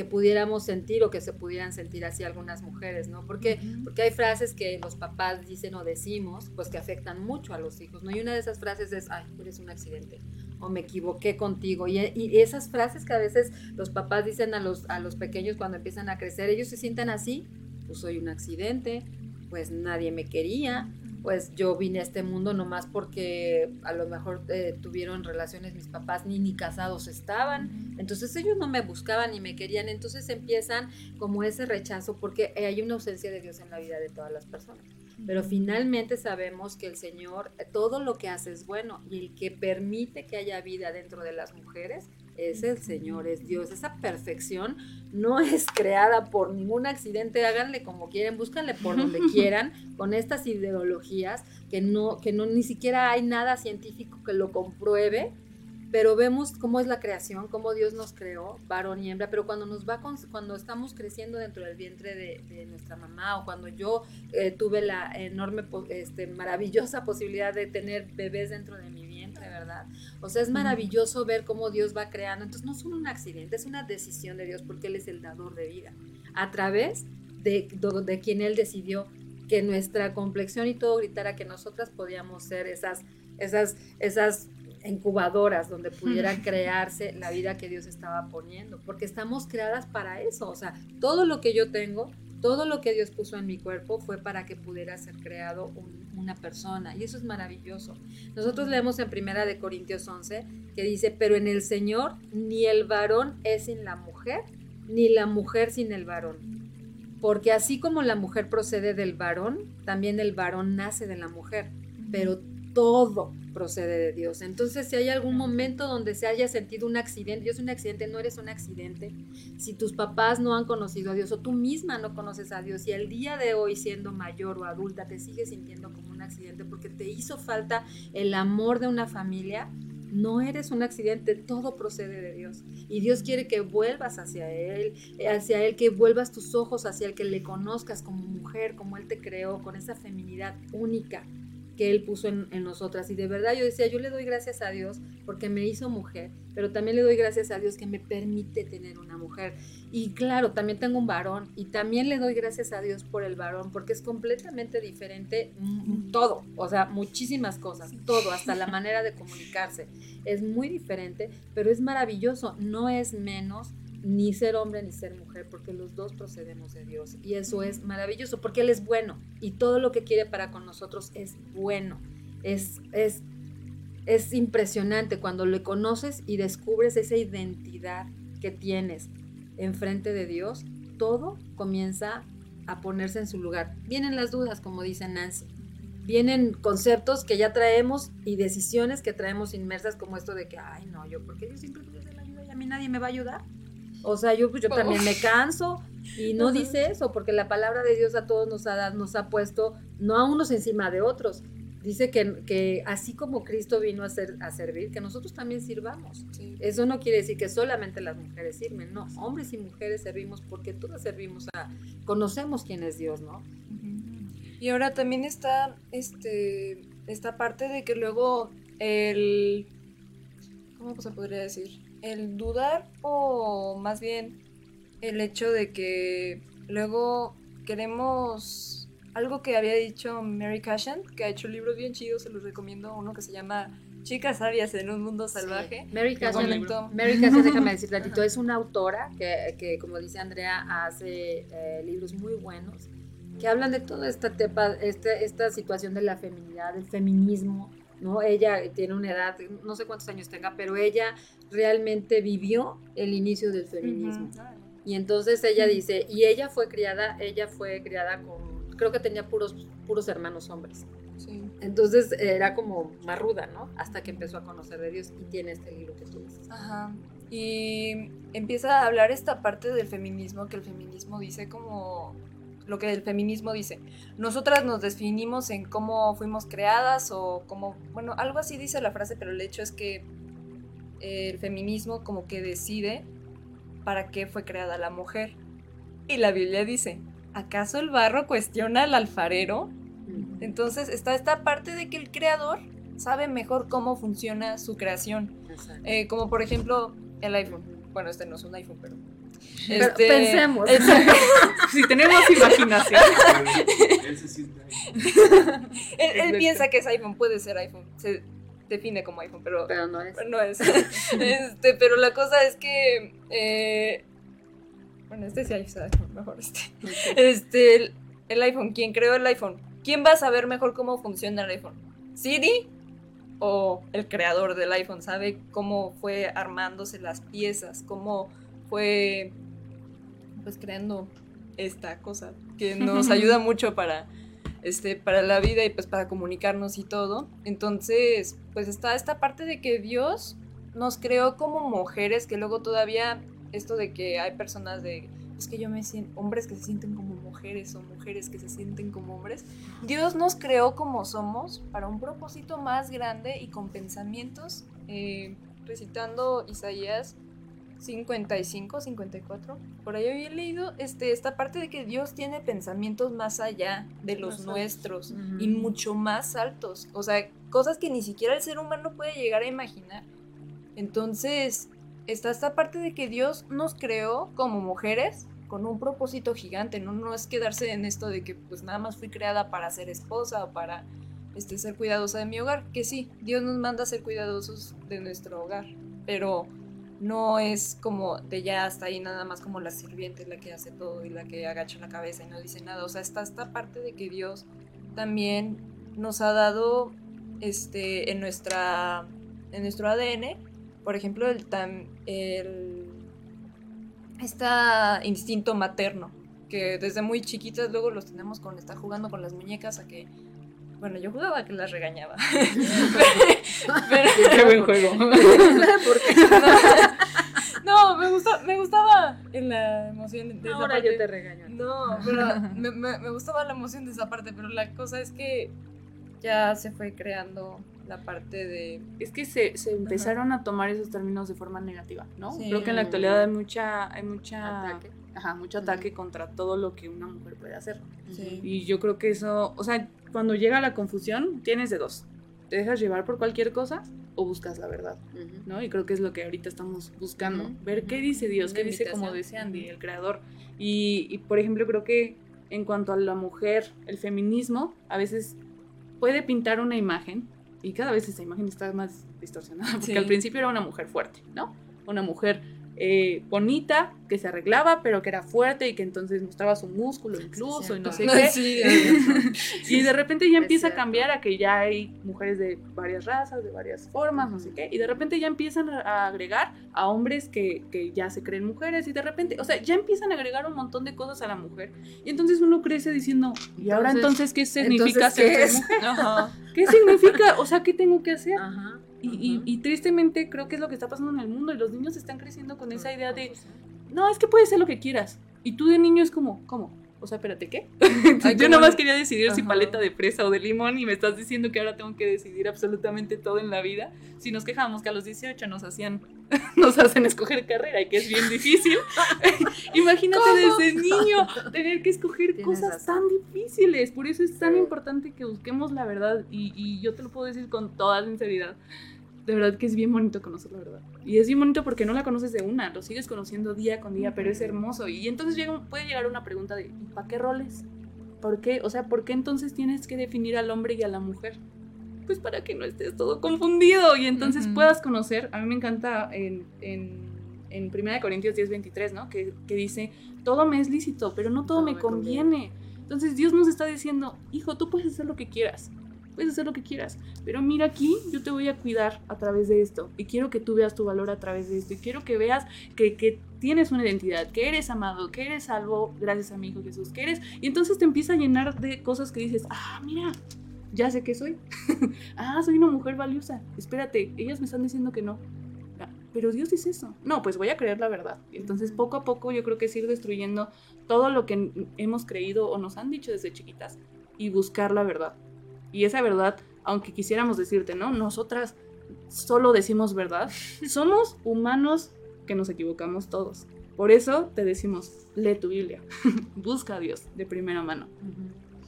que pudiéramos sentir o que se pudieran sentir así algunas mujeres, ¿no? Porque porque hay frases que los papás dicen o decimos, pues que afectan mucho a los hijos, ¿no? Y una de esas frases es, ay, eres un accidente, o me equivoqué contigo. Y, y esas frases que a veces los papás dicen a los, a los pequeños cuando empiezan a crecer, ellos se sientan así, pues soy un accidente, pues nadie me quería, pues yo vine a este mundo nomás porque a lo mejor eh, tuvieron relaciones mis papás ni ni casados estaban, entonces ellos no me buscaban ni me querían, entonces empiezan como ese rechazo porque hay una ausencia de Dios en la vida de todas las personas. Pero finalmente sabemos que el Señor todo lo que hace es bueno y el que permite que haya vida dentro de las mujeres es el Señor, es Dios. Esa perfección no es creada por ningún accidente, háganle como quieren, búscanle por donde quieran, con estas ideologías que no, que no ni siquiera hay nada científico que lo compruebe, pero vemos cómo es la creación, cómo Dios nos creó, varón y hembra, pero cuando nos va con- cuando estamos creciendo dentro del vientre de, de nuestra mamá o cuando yo eh, tuve la enorme, este, maravillosa posibilidad de tener bebés dentro de vientre, ¿verdad? O sea, es maravilloso ver cómo Dios va creando. Entonces no es un accidente, es una decisión de Dios porque Él es el dador de vida. A través de, de, de quien Él decidió que nuestra complexión y todo gritara que nosotras podíamos ser esas, esas, esas incubadoras donde pudiera crearse la vida que Dios estaba poniendo, porque estamos creadas para eso, o sea, todo lo que yo tengo, todo lo que Dios puso en mi cuerpo fue para que pudiera ser creado un- una persona, y eso es maravilloso. Nosotros leemos en Primera de Corintios 11 que dice, pero en el Señor ni el varón es sin la mujer, ni la mujer sin el varón. Porque así como la mujer procede del varón, también el varón nace de la mujer, pero todo procede de Dios. Entonces, si hay algún momento donde se haya sentido un accidente, yo soy un accidente, no eres un accidente. Si tus papás no han conocido a Dios o tú misma no conoces a Dios y al día de hoy siendo mayor o adulta te sigues sintiendo como un accidente porque te hizo falta el amor de una familia, no eres un accidente, todo procede de Dios. Y Dios quiere que vuelvas hacia Él, hacia Él, que vuelvas tus ojos hacia Él, que le conozcas como mujer, como Él te creó, con esa feminidad única que Él puso en, en nosotras. Y de verdad yo decía, yo le doy gracias a Dios porque me hizo mujer, pero también le doy gracias a Dios que me permite tener una mujer. Y claro, también tengo un varón y también le doy gracias a Dios por el varón porque es completamente diferente mm, todo, o sea, muchísimas cosas, todo, hasta la manera de comunicarse. Es muy diferente, pero es maravilloso, no es menos ni ser hombre ni ser mujer, porque los dos procedemos de Dios. Y eso es maravilloso, porque Él es bueno y todo lo que quiere para con nosotros es bueno. Es, es, es impresionante cuando le conoces y descubres esa identidad que tienes enfrente de Dios, todo comienza a ponerse en su lugar. Vienen las dudas, como dice Nancy. Vienen conceptos que ya traemos y decisiones que traemos inmersas como esto de que, ay, no, yo, porque yo siempre hacer la ayuda y a mí nadie me va a ayudar? O sea, yo, pues, yo también me canso y no dice eso, porque la palabra de Dios a todos nos ha, nos ha puesto, no a unos encima de otros. Dice que, que así como Cristo vino a, ser, a servir, que nosotros también sirvamos. Sí. Eso no quiere decir que solamente las mujeres sirven, no, hombres y mujeres servimos porque todas servimos a, conocemos quién es Dios, ¿no? Y ahora también está este esta parte de que luego el ¿cómo se podría decir? El dudar o más bien el hecho de que luego queremos algo que había dicho Mary Cashan, que ha hecho libros bien chidos, se los recomiendo, uno que se llama Chicas sabias en un mundo salvaje. Sí. Mary libro. Mary Castle, déjame decir tantito, es una autora que, que, como dice Andrea, hace eh, libros muy buenos que hablan de toda esta, tepa, este, esta situación de la feminidad, del feminismo, ¿no? Ella tiene una edad, no sé cuántos años tenga, pero ella realmente vivió el inicio del feminismo. Y entonces ella dice, y ella fue criada, ella fue criada con, creo que tenía puros, puros hermanos hombres. Sí. Entonces era como más ruda, ¿no? Hasta que empezó a conocer de Dios y tiene este libro que tú dices. Ajá. Y empieza a hablar esta parte del feminismo, que el feminismo dice como lo que el feminismo dice. Nosotras nos definimos en cómo fuimos creadas o cómo, bueno, algo así dice la frase, pero el hecho es que el feminismo como que decide para qué fue creada la mujer. Y la Biblia dice, ¿acaso el barro cuestiona al alfarero? Entonces está esta parte de que el creador sabe mejor cómo funciona su creación. Eh, como por ejemplo el iPhone. Bueno, este no es un iPhone, pero. Pero este- pensemos. el- Si tenemos imaginación. Él se siente ahí. él, él Exacto. piensa que es iPhone, puede ser iPhone. Se define como iPhone, pero, Pero no es. pero no es. este, pero la cosa es que. eh, bueno, este sí es iPhone, mejor este. Este, el, el iPhone, ¿quién creó el iPhone? ¿Quién va a saber mejor cómo funciona el iPhone? ¿Siri? ¿O el creador del iPhone sabe cómo fue armándose las piezas? ¿Cómo fue pues creando esta cosa que nos ayuda mucho para este para la vida y pues para comunicarnos y todo. Entonces, pues está esta parte de que Dios nos creó como mujeres que luego todavía esto de que hay personas de es que yo me siento hombres que se sienten como mujeres o mujeres que se sienten como hombres. Dios nos creó como somos para un propósito más grande y con pensamientos eh, recitando Isaías 55, 54. Por ahí había leído este, esta parte de que Dios tiene pensamientos más allá de los Más nuestros y mucho más altos. O sea, cosas que ni siquiera el ser humano puede llegar a imaginar. Entonces, está esta parte de que Dios nos creó como mujeres con un propósito gigante, no, no es quedarse en esto de que pues nada más fui creada para ser esposa o para este, ser cuidadosa de mi hogar, que sí, Dios nos manda a ser cuidadosos de nuestro hogar, pero no es como de ya hasta ahí nada más como la sirviente la que hace todo y la que agacha la cabeza y no dice nada, o sea, está esta parte de que Dios también nos ha dado este en nuestra en nuestro ADN, por ejemplo, el tam- el este instinto materno que desde muy chiquitas luego los tenemos con estar jugando con las muñecas a que bueno, yo jugaba que las regañaba. Pero- Qué buen juego. no, me gustaba, me gustaba en la emoción de esa Ahora parte. yo te regaño. No, pero me, me- me gustaba la emoción de esa parte, pero la cosa es que ya se fue creando la parte de... Es que se, se empezaron a tomar esos términos de forma negativa, ¿no? Sí. Creo que en la actualidad hay mucha, hay mucha, Ataque. Ajá, mucho ataque contra todo lo que una mujer puede hacer. Sí. Y yo creo que eso, o sea, cuando llega la confusión, tienes de dos. Te dejas llevar por cualquier cosa o buscas la verdad. ¿no? Y creo que es lo que ahorita estamos buscando. Ver qué dice Dios, qué dice, como dice Andy, el creador. Y, y, por ejemplo, creo que en cuanto a la mujer, el feminismo a veces puede pintar una imagen y cada vez esa imagen está más distorsionada, porque Sí. al principio era una mujer fuerte, ¿no? Una mujer eh, bonita, que se arreglaba, pero que era fuerte y que entonces mostraba su músculo incluso y no sé qué. Sí, Y de repente ya empieza a cambiar a que ya hay mujeres de varias razas, de varias formas, no sé qué. Y de repente ya empiezan a agregar a hombres que, que ya se creen mujeres. Y de repente, o sea, ya empiezan a agregar un montón de cosas a la mujer. Y entonces uno crece diciendo, ¿y ahora Entonces- qué significa entonces, ¿qué ser mujer? Ajá. ¿Qué significa? O sea, ¿qué tengo que hacer? Ajá. Y, y tristemente creo que es lo que está pasando en el mundo. Y los niños están creciendo con esa idea de, no, es que puedes ser lo que quieras. Y tú de niño es como, ¿cómo? O sea, espérate, ¿qué? Ay, Yo nada más quería decidir si paleta de fresa o de limón y me estás diciendo que ahora tengo que decidir absolutamente todo en la vida. Si nos quejamos que a los 18 nos hacían, nos hacen escoger carrera y que es bien difícil. Imagínate desde niño tener que escoger cosas razón. tan difíciles. Por eso es tan importante que busquemos la verdad y, y yo te lo puedo decir con toda sinceridad. De verdad que es bien bonito conocer la verdad. Y es bien bonito porque no la conoces de una, lo sigues conociendo día con día, pero es hermoso. Y entonces llega, puede llegar una pregunta de, ¿y para qué roles? ¿Por qué? O sea, ¿por qué entonces tienes que definir al hombre y a la mujer? Pues para que no estés todo confundido y entonces Ujú. puedas conocer. A mí me encanta en, en, en 1 Corintios 10, 23, ¿no? Que, que dice, todo me es lícito, pero no todo, Todo me, me conviene. Entonces Dios nos está diciendo, hijo, tú puedes hacer lo que quieras. Puedes hacer lo que quieras. Pero mira aquí, yo te voy a cuidar a través de esto. Y quiero que tú veas tu valor a través de esto. Y quiero que veas que, que tienes una identidad, que eres amado, que eres salvo gracias a mi Hijo Jesús, que eres... Y entonces te empieza a llenar de cosas que dices, ah, mira, ya sé qué soy. ah, soy una mujer valiosa. Espérate, ellas me están diciendo que no. Ah, Pero Dios dice eso. No, pues voy a creer la verdad. Entonces poco a poco yo creo que es ir destruyendo todo lo que hemos creído o nos han dicho desde chiquitas y buscar la verdad. Y esa verdad, aunque quisiéramos decirte, ¿no? Nosotras solo decimos verdad. Somos humanos que nos equivocamos todos. Por eso te decimos, lee tu Biblia. Busca a Dios de primera mano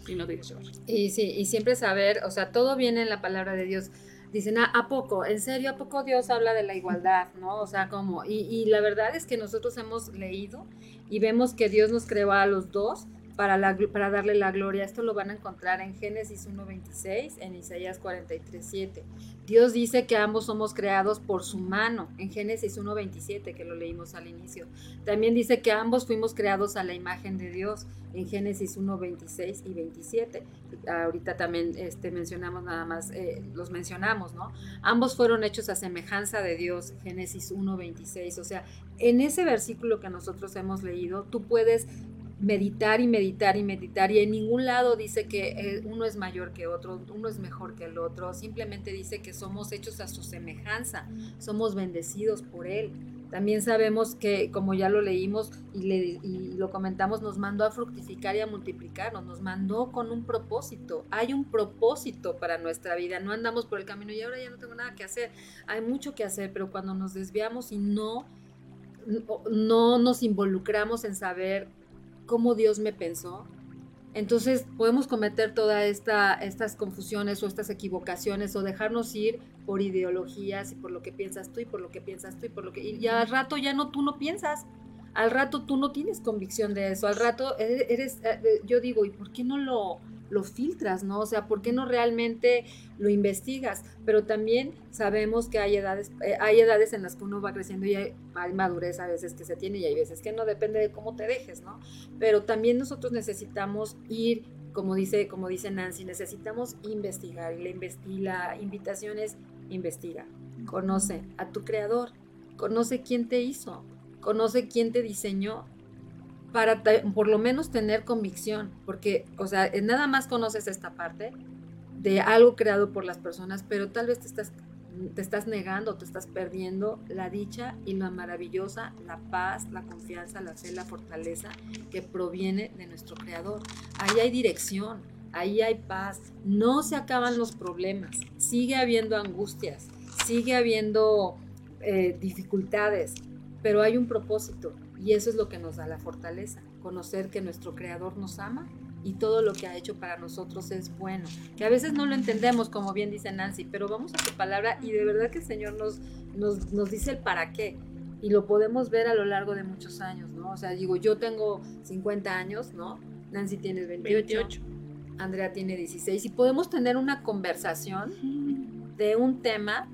y no te dejes. Y sí, y siempre saber, o sea, todo viene en la palabra de Dios. Dicen, "Ah, ¿a poco? ¿En serio? ¿A poco Dios habla de la igualdad? ¿No? O sea, como, y, y la verdad es que nosotros hemos leído y vemos que Dios nos creó a los dos para, darle la gloria. Esto lo van a encontrar en Génesis 1.26, en Isaías 43.7. Dios dice que ambos somos creados por su mano, en Génesis 1.27, que lo leímos al inicio. También dice que ambos fuimos creados a la imagen de Dios, en Génesis 1.26 y 27 ahorita también este, mencionamos nada más, eh, los mencionamos, ¿no? Ambos fueron hechos a semejanza de Dios, Génesis 1.26. O sea, en ese versículo que nosotros hemos leído, tú puedes meditar y meditar y meditar y en ningún lado dice que eh, uno es mayor que otro, uno es mejor que el otro, simplemente dice que somos hechos a su semejanza, somos bendecidos por Él. También sabemos que, como ya lo leímos y, lo comentamos, nos mandó a fructificar y a multiplicarnos, nos mandó con un propósito. Hay un propósito para nuestra vida, no andamos por el camino y ahora ya no tengo nada que hacer. Hay mucho que hacer, pero cuando nos desviamos y no, no nos involucramos en saber cómo Dios me pensó, entonces podemos cometer todas esta, estas confusiones o estas equivocaciones o dejarnos ir por ideologías y por lo que piensas tú y por lo que piensas tú y por lo que... Y al rato ya no tú no piensas, al rato tú no tienes convicción de eso, al rato e- eres, eh, yo digo, ¿y por qué no lo, lo filtras, no? O sea, ¿por qué no realmente lo investigas? Pero también sabemos que hay edades, eh, hay edades en las que uno va creciendo y hay, hay madurez a veces que se tiene y hay veces que no, depende de cómo te dejes, ¿no? Pero también nosotros necesitamos ir, como dice, como dice Nancy, necesitamos investigar y la, y la invitación es investiga, conoce a tu creador, conoce quién te hizo, conoce quién te diseñó para por lo menos tener convicción, porque, o sea, eh, nada más conoces esta parte de algo creado por las personas, pero tal vez te estás, te estás negando, te estás perdiendo la dicha y la maravillosa, la paz, la confianza, la fe, la fortaleza que proviene de nuestro Creador. Ahí hay dirección, ahí hay paz, no se acaban los problemas, sigue habiendo angustias, sigue habiendo eh, dificultades, pero hay un propósito y eso es lo que nos da la fortaleza, conocer que nuestro Creador nos ama y todo lo que ha hecho para nosotros es bueno, que a veces no lo entendemos, como bien dice Nancy, pero vamos a su palabra y de verdad que el Señor nos, nos, nos dice el para qué. Y lo podemos ver a lo largo de muchos años, ¿no? O sea, digo, yo tengo 50 años, ¿no? Nancy tiene 28, 28. Andrea tiene 16 y podemos tener una conversación de un tema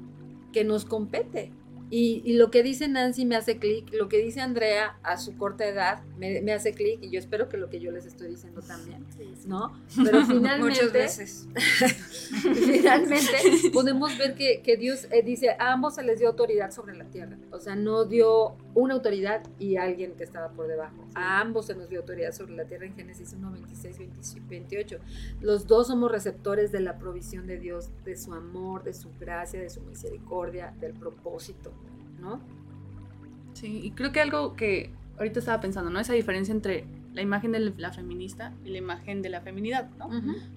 que nos compete. Y, y lo que dice Nancy me hace clic, lo que dice Andrea a su corta edad me, me hace clic y yo espero que lo que yo les estoy diciendo también, ¿no? Pero finalmente, Muchas veces. finalmente podemos ver que, que Dios eh, dice, a ambos se les dio autoridad sobre la tierra. O sea, no dio una autoridad y alguien que estaba por debajo. A ambos se nos dio autoridad sobre la tierra en Génesis 1, 26, 28. Los dos somos receptores de la provisión de Dios, de su amor, de su gracia, de su misericordia, del propósito, ¿no? Sí, y creo que algo que ahorita estaba pensando, ¿no? Esa diferencia entre la imagen de la feminista y la imagen de la feminidad, ¿no?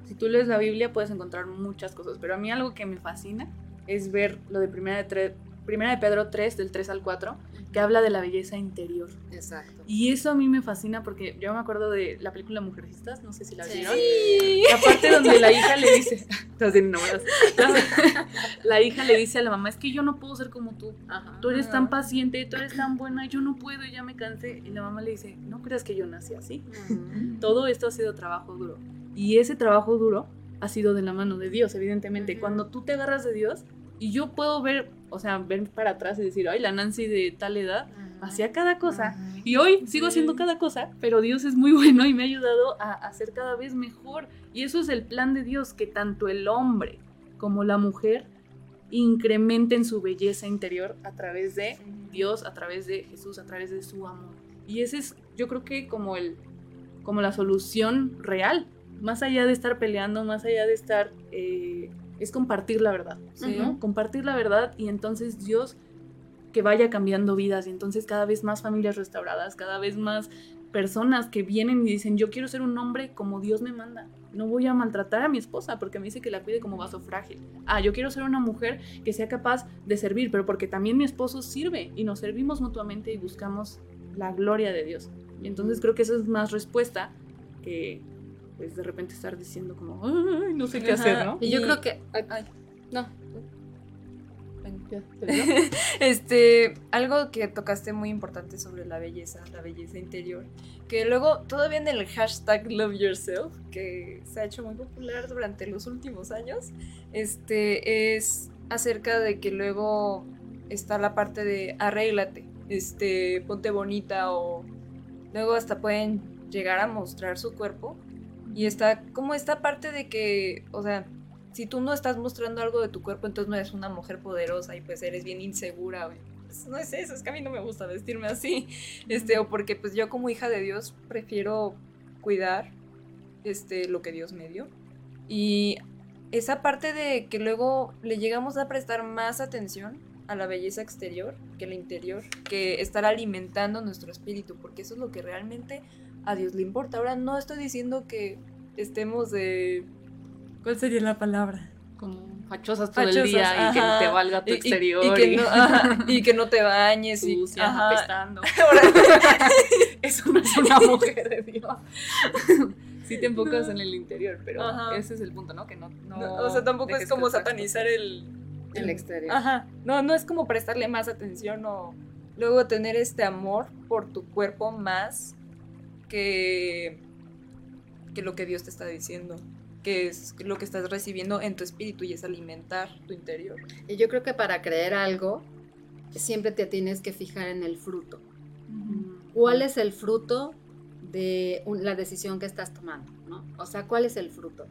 Si tú lees la Biblia puedes encontrar muchas cosas, pero a mí algo que me fascina es ver lo de primera de, Tre- Primera de Pedro 3, del 3 al 4, que habla de la belleza interior. Exacto. Y eso a mí me fascina porque yo me acuerdo de la película Mujercistas, no sé si la Sí. vieron. La parte donde la hija le dice, Estás bien la, la hija le dice a la mamá, es que yo no puedo ser como tú. Ajá. Tú eres tan paciente, tú eres tan buena, yo no puedo, ya me cansé. Y la mamá le dice, no creas que yo nací así. Todo esto ha sido trabajo duro. Y ese trabajo duro ha sido de la mano de Dios, evidentemente. Cuando tú te agarras de Dios y yo puedo ver, o sea, ver para atrás y decir, ay, la Nancy de tal edad hacía cada cosa. Y hoy sigo haciendo cada cosa, pero Dios es muy bueno y me ha ayudado a, ser cada vez mejor. Y eso es el plan de Dios, que tanto el hombre como la mujer incrementen su belleza interior a través de Dios, a través de Jesús, a través de su amor. Y ese es, yo creo que como el, como la solución real, más allá de estar peleando, más allá de estar, eh, es compartir la verdad, Sí. ¿no? Compartir la verdad y entonces Dios que vaya cambiando vidas y entonces cada vez más familias restauradas, cada vez más personas que vienen y dicen, yo quiero ser un hombre como Dios me manda. No voy a maltratar a mi esposa porque me dice que la cuide como vaso frágil. Ah, yo quiero ser una mujer que sea capaz de servir, pero porque también mi esposo sirve y nos servimos mutuamente y buscamos la gloria de Dios. Y entonces creo que eso es más respuesta que pues de repente estar diciendo como, "Ay, no sé qué Ajá. hacer, ¿no? Y yo creo que. ay, Ay. No. Ya, ¿te veo? Este, algo que tocaste muy importante sobre la belleza, la belleza interior, que luego todavía en el hashtag Love Yourself, que se ha hecho muy popular durante los últimos años, este, es acerca de que luego está la parte de arréglate, este, ponte bonita o luego hasta pueden llegar a mostrar su cuerpo y está como esta parte de que, o sea, si tú no estás mostrando algo de tu cuerpo, entonces no eres una mujer poderosa y pues eres bien insegura. Pues, no es eso, es que a mí no me gusta vestirme así. Este, o porque pues yo como hija de Dios prefiero cuidar este lo que Dios me dio. Y esa parte de que luego le llegamos a prestar más atención a la belleza exterior que la interior, que estar alimentando nuestro espíritu, porque eso es lo que realmente a Dios le importa. Ahora no estoy diciendo que estemos de ¿Cuál sería la palabra? como fachosas todo el día y que te valga tu Y- y- exterior y, que no, ajá, y que no te bañes y sucia, apestando. Ahora- Eso no es una mujer de Dios. Sí te enfocas en el interior, pero Ajá. ese es el punto, ¿no? Que no, no No, o sea, tampoco es como satanizar el, El exterior. Ajá. No, no es como prestarle más atención o luego tener este amor por tu cuerpo más que, que lo que Dios te está diciendo, que es lo que estás recibiendo en tu espíritu y es alimentar tu interior. Y yo creo que para creer algo, siempre te tienes que fijar en el fruto. cosas. ¿Cuál es el fruto de un- la decisión que estás tomando? ¿no? O sea, ¿cuál es el fruto?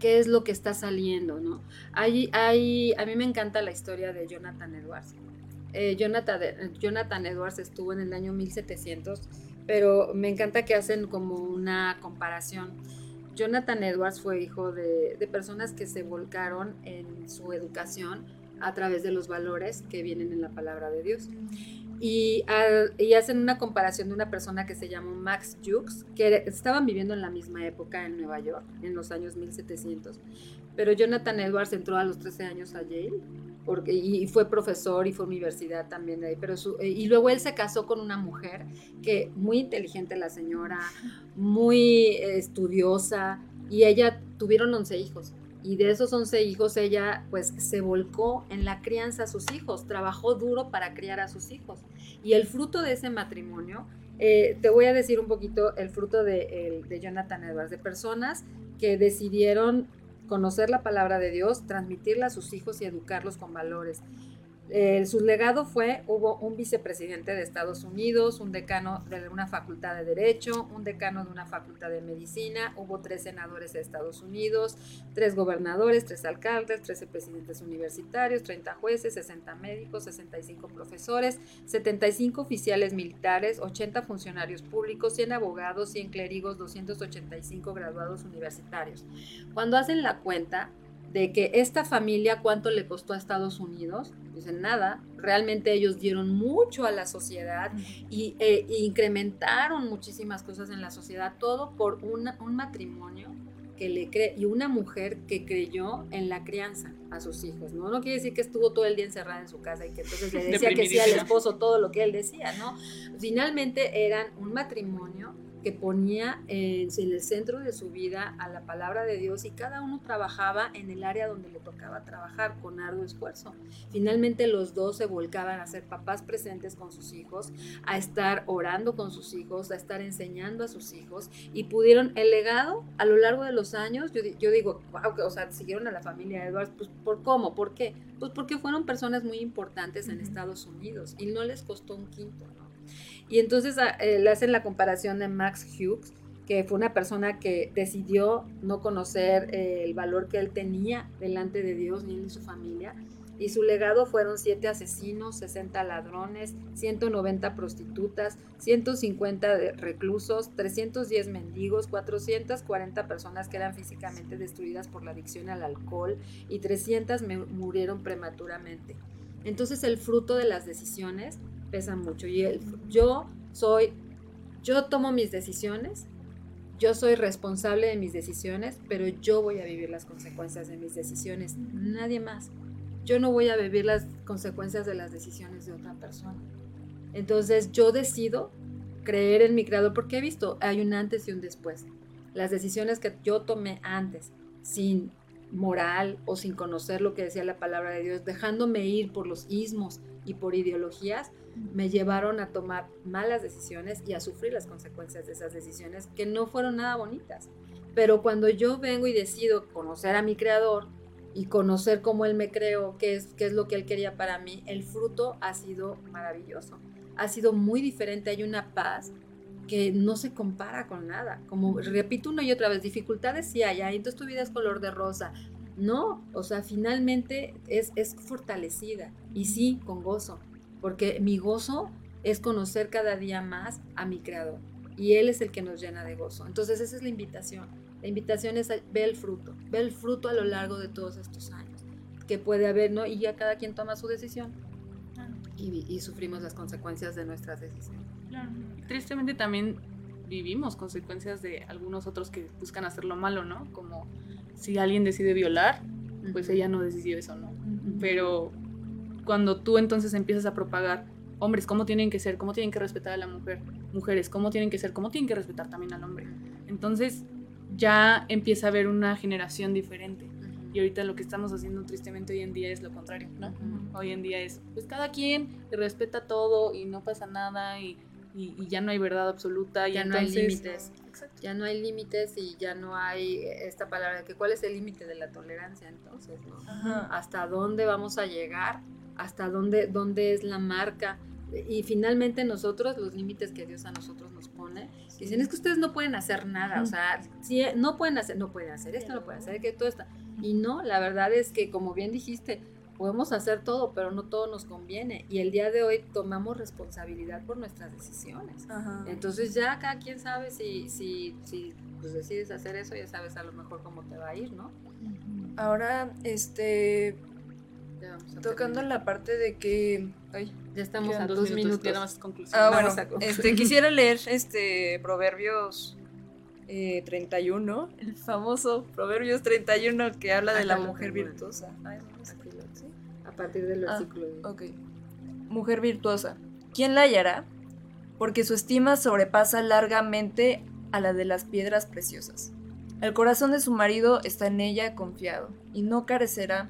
¿Qué es lo que está saliendo? ¿no? Hay, hay, a mí me encanta la historia de Jonathan Edwards. Eh, Jonathan, Jonathan Edwards estuvo en el año 1700, pero me encanta que hacen como una comparación. Jonathan Edwards fue hijo de, de personas que se volcaron en su educación a través de los valores que vienen en la palabra de Dios. Y, y hacen una comparación de una persona que se llamó Max Jukes, que estaban viviendo en la misma época en Nueva York, en los años 1700. Pero Jonathan Edwards entró a los 13 años a Yale y, fue profesor y fue universidad también de ahí. Pero eh, y luego él se casó con una mujer que muy inteligente la señora, muy estudiosa, y ella tuvieron 11 hijos. Y de esos 11 hijos ella pues se volcó en la crianza a sus hijos, trabajó duro para criar a sus hijos. Y el fruto de ese matrimonio, eh, te voy a decir un poquito el fruto de, de Jonathan Edwards, de personas que decidieron conocer la palabra de Dios, transmitirla a sus hijos y educarlos con valores. Eh, su legado fue, hubo un vicepresidente de Estados Unidos, un decano de una facultad de Derecho, un decano de una facultad de Medicina, hubo tres senadores de Estados Unidos, tres gobernadores, tres alcaldes, 13 presidentes universitarios, 30 jueces, 60 médicos, 65 profesores, 75 oficiales militares, 80 funcionarios públicos, 100 abogados, 100 clérigos, 285 graduados universitarios. Cuando hacen la cuenta de que esta familia cuánto le costó a Estados Unidos, dicen nada, realmente ellos dieron mucho a la sociedad y eh, e incrementaron muchísimas cosas en la sociedad, todo por una- un matrimonio que le cree y una mujer que creyó en la crianza a sus hijos, ¿no? No quiere decir que estuvo todo el día encerrada en su casa y que entonces le decía que sí al esposo todo lo que él decía, ¿no? Finalmente eran un matrimonio que ponía en, el centro de su vida a la palabra de Dios y cada uno trabajaba en el área donde le tocaba trabajar con arduo esfuerzo. Finalmente los dos se volcaban a ser papás presentes con sus hijos, a estar orando con sus hijos, a estar enseñando a sus hijos y pudieron el legado a lo largo de los años, yo, yo digo, o sea, siguieron a la familia Edwards, pues ¿por cómo? ¿Por qué? Pues porque fueron personas muy importantes en Estados Unidos y no les costó un quinto. Y entonces ah, eh, le hacen la comparación de Max Hughes, que fue una persona que decidió no conocer eh, el valor que él tenía delante de Dios ni de su familia. Y su legado fueron siete asesinos, 60 ladrones, 190 prostitutas, 150 reclusos, 310 mendigos, 440 personas que eran físicamente destruidas por la adicción al alcohol y 300 murieron prematuramente. Entonces el fruto de las decisiones pesa mucho. Y el, yo soy, yo tomo mis decisiones, yo soy responsable de mis decisiones, pero yo voy a vivir las consecuencias de mis decisiones, nadie más. Yo no voy a vivir las consecuencias de las decisiones de otra persona. Entonces yo decido creer en mi creador porque he visto, hay un antes y un después. Las decisiones que yo tomé antes, sin moral o sin conocer lo que decía la palabra de Dios, dejándome ir por los ismos y por ideologías, me llevaron a tomar malas decisiones y a sufrir las consecuencias de esas decisiones que no fueron nada bonitas. Pero cuando yo vengo y decido conocer a mi creador y conocer cómo él me creó, qué es, qué es lo que él quería para mí, el fruto ha sido maravilloso. Ha sido muy diferente, hay una paz que no se compara con nada. Como repito una y otra vez, dificultades sí hay, entonces tu vida es color de rosa. No, o sea, finalmente es, es fortalecida y sí, con gozo porque mi gozo es conocer cada día más a mi creador y Él es el que nos llena de gozo. Entonces esa es la invitación. La invitación es ver el fruto, ver el fruto a lo largo de todos estos años que puede haber, ¿no? Y ya cada quien toma su decisión y, sufrimos las consecuencias de nuestras decisiones. Tristemente también vivimos consecuencias de algunos otros que buscan hacer lo malo, ¿no? Como si alguien decide violar, pues ella no decidió eso, ¿no? Pero cuando tú entonces empiezas a propagar hombres, cómo tienen que ser, cómo tienen que respetar a la mujer, mujeres, cómo tienen que ser, cómo tienen que respetar también al hombre. Entonces ya empieza a haber una generación diferente. Y ahorita lo que estamos haciendo tristemente hoy en día es lo contrario, ¿no? Hoy en día es, pues cada quien respeta todo y no pasa nada y, y, ya no hay verdad absoluta. Ya y no hay límites. Ya no hay límites y ya no hay esta palabra, que cuál es el límite de la tolerancia entonces, ¿no? ¿Hasta dónde vamos a llegar hasta dónde, dónde es la marca. Y finalmente nosotros, los límites que Dios a nosotros nos pone, dicen, es que ustedes no pueden hacer nada, o sea, si no pueden hacer, no pueden hacer esto, no pueden hacer que todo está. Y no, la verdad es que, como bien dijiste, podemos hacer todo, pero no todo nos conviene. Y el día de hoy tomamos responsabilidad por nuestras decisiones. Entonces ya cada quien sabe si, si, si pues decides hacer eso, ya sabes a lo mejor cómo te va a ir, ¿no? Ahora, este, Tocando la parte de que. Ay, ya estamos a dos, minutos. Ah, bueno, este, quisiera leer este Proverbios 31, eh, el famoso Proverbios 31 que habla de la mujer virtuosa. A partir del ah, versículo. ok. Mujer virtuosa. ¿Quién la hallará? Porque su estima sobrepasa largamente a la de las piedras preciosas. El corazón de su marido está en ella confiado y no carecerá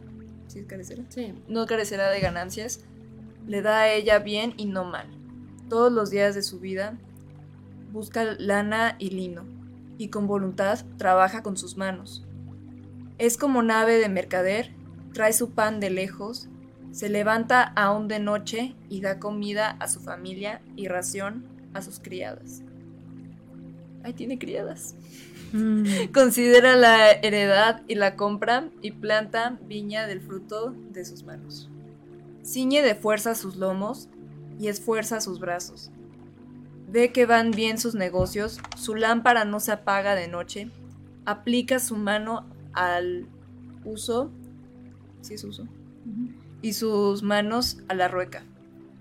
¿Sí carecerá? Sí. No carecerá de ganancias. Le da a ella bien y no mal. Todos los días de su vida busca lana y lino, y con voluntad trabaja con sus manos. Es como nave de mercader, trae su pan de lejos, se levanta aún de noche y da comida a su familia y ración a sus criadas. Ahí tiene criadas. Mm. Considera la heredad y la compra y planta viña del fruto de sus manos. Ciñe de fuerza sus lomos y esfuerza sus brazos. Ve que van bien sus negocios, su lámpara no se apaga de noche, aplica su mano al uso, sí es uso, y sus manos a la rueca.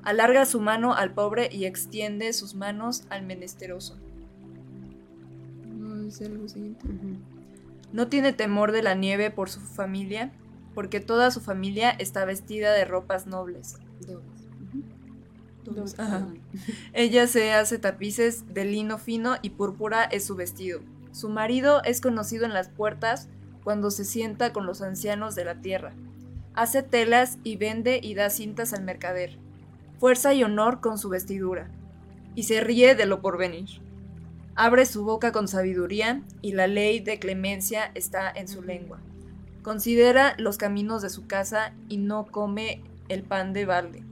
Alarga su mano al pobre y extiende sus manos al menesteroso No tiene temor de la nieve por su familia, porque toda su familia está vestida de ropas nobles. Ajá. Ella se hace tapices de lino fino y púrpura es su vestido. Su marido es conocido en las puertas cuando se sienta con los ancianos de la tierra. Hace telas y vende y da cintas al mercader. Fuerza y honor con su vestidura. Y se ríe de lo porvenir. Abre su boca con sabiduría y la ley de clemencia está en su lengua. Considera los caminos de su casa y no come el pan de balde.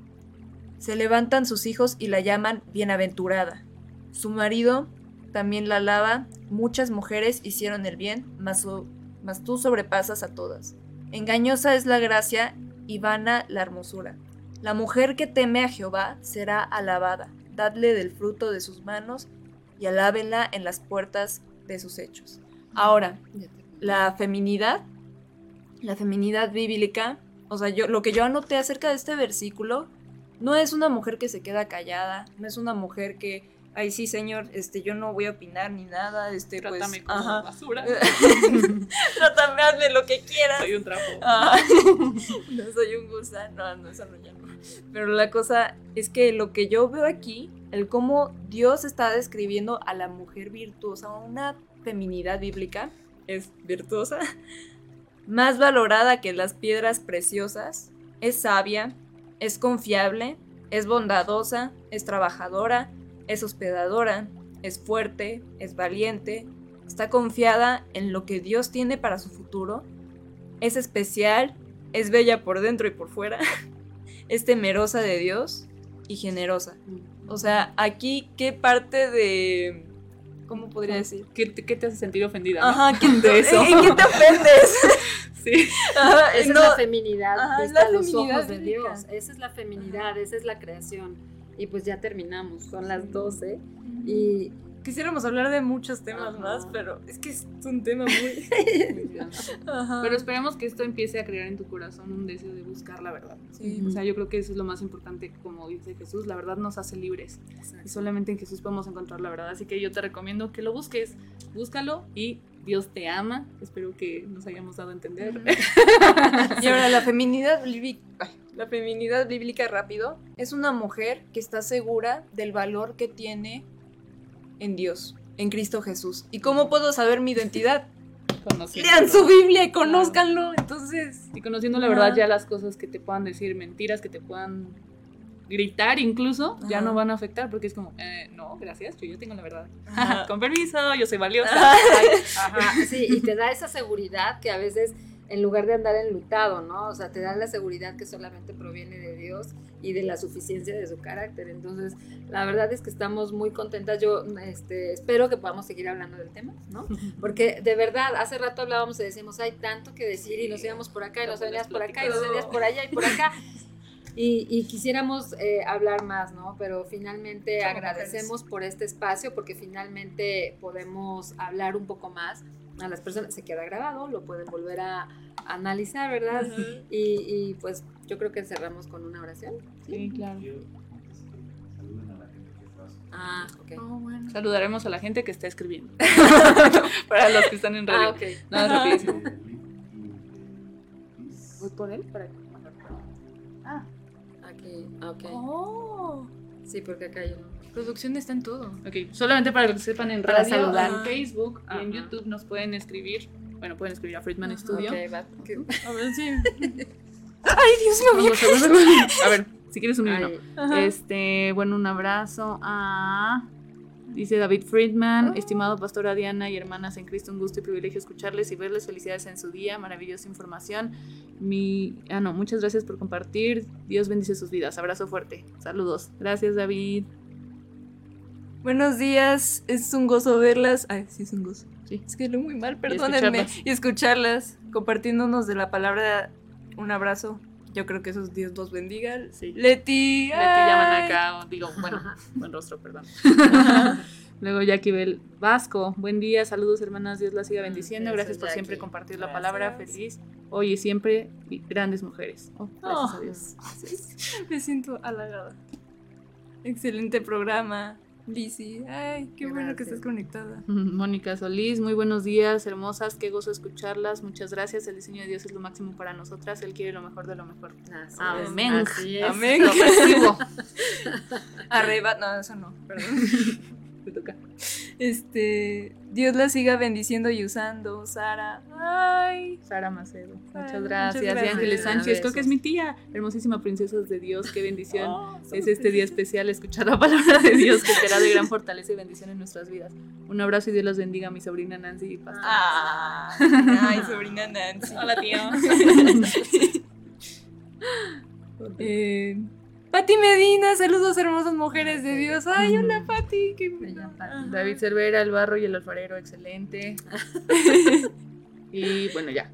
Se levantan sus hijos y la llaman bienaventurada. Su marido también la alaba. Muchas mujeres hicieron el bien, mas, su- mas tú sobrepasas a todas. Engañosa es la gracia y vana la hermosura. La mujer que teme a Jehová será alabada. Dadle del fruto de sus manos y alábenla en las puertas de sus hechos. Ahora, la feminidad, la feminidad bíblica, o sea, yo lo que yo anoté acerca de este versículo no es una mujer que se queda callada, no es una mujer que, ay sí señor, este yo no voy a opinar ni nada, este Trátame pues, como ajá. basura. Trátame, hazme lo que quieras. Soy un trapo. Ah, no soy un gusano, no, eso no ya no. Pero la cosa es que lo que yo veo aquí, el cómo Dios está describiendo a la mujer virtuosa, una feminidad bíblica, es virtuosa, más valorada que las piedras preciosas, es sabia, es confiable, es bondadosa, es trabajadora, es hospedadora, es fuerte, es valiente, está confiada en lo que Dios tiene para su futuro, es especial, es bella por dentro y por fuera, es temerosa de Dios y generosa. O sea, aquí, ¿qué parte de... ¿Cómo podría decir? ¿Qué, te- qué te hace sentir ofendida? no? Ajá, ¿qué De eso. ¿En qué te ofendes? Sí. Ajá, Esa no, es la feminidad Ajá, es la los feminidad ojos de. Dios. Esa es la feminidad, esa es la creación. Y pues ya terminamos, son las 12. Y Quisiéramos hablar de muchos temas Ajá. más, pero es que es un tema muy... Pero esperemos que esto empiece a crear en tu corazón un deseo de buscar la verdad. Sí. O sea, yo creo que eso es lo más importante, como dice Jesús, la verdad nos hace libres. Y solamente en Jesús podemos encontrar la verdad. Así que yo te recomiendo que lo busques, búscalo y Dios te ama. Espero que nos hayamos dado a entender. Y ahora la feminidad bíblica, la feminidad bíblica rápido es una mujer que está segura del valor que tiene en Dios, en Cristo Jesús. ¿Y cómo puedo saber mi identidad? Lean su. Biblia y conózcanlo. Entonces, Y conociendo la verdad, ya las cosas que te puedan decir, mentiras que te puedan gritar incluso, ya no van a afectar porque es como, eh, no, gracias, yo ya tengo la verdad. Con permiso, yo soy valiosa. Ajá, sí, y te da esa seguridad que a veces, en lugar de andar enlutado, ¿no? O sea, te da la seguridad que solamente proviene de Dios y de la suficiencia de su carácter. Entonces, la verdad es que estamos muy contentas. Yo este, espero que podamos seguir hablando del tema, ¿no? Porque de verdad, hace rato hablábamos y decíamos, hay tanto que decir y nos íbamos por acá y nos venías por acá y nos venías por allá y por acá. Y, y quisiéramos eh, hablar más, ¿no? Pero finalmente agradecemos por este espacio porque finalmente podemos hablar un poco más a las personas. Se queda grabado, lo pueden volver a analizar, ¿verdad? Y, y, pues yo creo que cerramos con una oración. Sí, claro. Quiero antes que saluden a la gente que está su- Ah, ok. Saludaremos a la gente que está escribiendo. Para los que están en radio. Ah, ok. Nada, rapidísimo. Eh, Lin- y- y- Voy por él para Ah. Aquí, ok. oh, Sí, porque acá hay uno. Producción está en todo. Ok, solamente para que lo sepan en Para radio, saludar. en Facebook y en. YouTube nos pueden escribir. Bueno, pueden escribir a Friedman Studio. Ok, va. ¿Qué? A ver, sí. Ay, Dios mío. Vamos a ver. A ver, si quieres un. Este, bueno, un abrazo a. Dice David Friedman, estimado pastora Diana y hermanas en Cristo, un gusto y privilegio escucharles y verles. Felicidades en su día, maravillosa información. Mi, ah, no, muchas gracias por compartir. Dios bendice sus vidas. Abrazo fuerte. Saludos. Gracias, David. Buenos días, es un gozo verlas. Ay, sí, es un gozo. Sí. Es que lo muy mal, Y perdónenme. escucharlas. Y escucharlas, compartiéndonos de la palabra. Un abrazo. Yo creo que esos Dios los bendiga. Sí. Leti. Leti llaman acá, digo, bueno, buen rostro, perdón. Luego Jackie Bel Vasco, buen día, saludos hermanas, Dios las siga bendiciendo, gracias por siempre compartir la Gracias. palabra, feliz, hoy y siempre, y grandes mujeres. Oh, gracias Oh. a Dios. Me siento halagada. Excelente programa. Lizzy, ay, qué bueno que estás conectada. Mónica Solís, muy buenos días, hermosas, qué gozo escucharlas, muchas gracias, el diseño de Dios es lo máximo para nosotras, Él quiere lo mejor de lo mejor. Así Amén. es, así es. Amén. Lo recibo. Arriba, no, eso no, perdón. Toca. Este, Dios la siga bendiciendo y usando, Sara. Ay, Sara Macedo, muchas muchas gracias. Y gracias. Ángeles Sánchez, creo que es mi tía, hermosísima princesa de Dios, qué bendición. Oh, Es este día especial escuchar la palabra de Dios que será de gran fortaleza y bendición en nuestras vidas. Un abrazo y Dios los bendiga a mi sobrina Nancy y pastor. Ah, ay, sobrina Nancy. Hola, tío. Eh, Pati Medina, saludos hermosas mujeres de Dios. Ay, hola Pati. qué- Pati. David Cervera, el barro y el alfarero, excelente. y bueno, ya.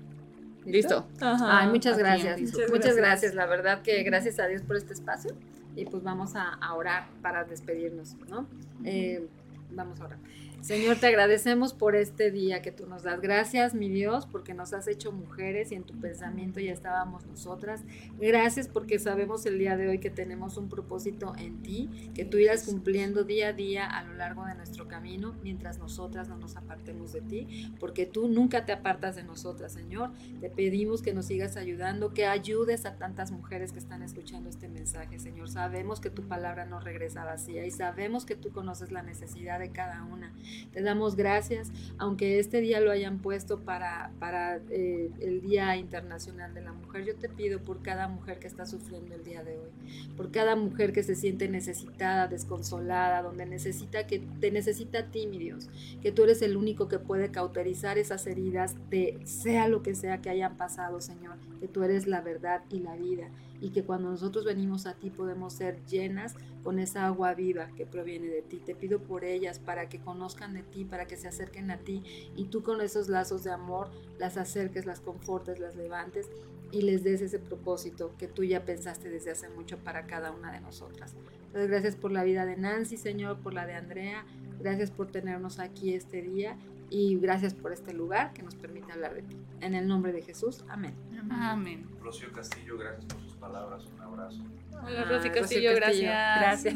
Listo. Ajá. Ay, muchas gracias. Muchas, Muchas gracias. gracias. La verdad que gracias a Dios por este espacio. Y pues vamos a, a orar para despedirnos, ¿no? Eh, vamos a orar. Señor, te agradecemos por este día que tú nos das. Gracias, mi Dios, porque nos has hecho mujeres y en tu pensamiento ya estábamos nosotras. Gracias porque sabemos el día de hoy que tenemos un propósito en ti, que tú irás cumpliendo día a día a lo largo de nuestro camino mientras nosotras no nos apartemos de ti, porque tú nunca te apartas de nosotras, Señor. Te pedimos que nos sigas ayudando, que ayudes a tantas mujeres que están escuchando este mensaje, Señor. Sabemos que tu palabra no regresa vacía y sabemos que tú conoces la necesidad de cada una. Te damos gracias, aunque este día lo hayan puesto para, para eh, el Día Internacional de la Mujer. Yo te pido por cada mujer que está sufriendo el día de hoy, por cada mujer que se siente necesitada, desconsolada, donde necesita que te necesita a ti, mi Dios, que tú eres el único que puede cauterizar esas heridas de sea lo que sea que hayan pasado, Señor, que tú eres la verdad y la vida y que cuando nosotros venimos a ti podemos ser llenas con esa agua viva que proviene de ti. Te pido por ellas para que conozcan de ti, para que se acerquen a ti y tú con esos lazos de amor las acerques, las confortes, las levantes y les des ese propósito que tú ya pensaste desde hace mucho para cada una de nosotras. Entonces, gracias por la vida de Nancy, Señor, por la de Andrea, gracias por tenernos aquí este día y gracias por este lugar que nos permite hablar de ti. En el nombre de Jesús, amén. Amén. Rocío Castillo, gracias por sus palabras, un abrazo. Hola, Ah, Rosy Rocío Castillo, Castillo, gracias. Gracias.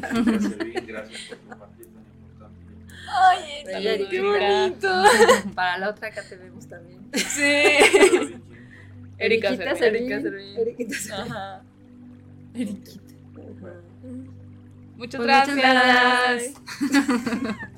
Gracias, por compartir tan importante. Ay, Bella qué Erika. bonito. Para la otra acá te vemos también. Sí. Erika Servín. Erika Servín. Ajá. Eriquita. Muchas Pues gracias. muchas gracias.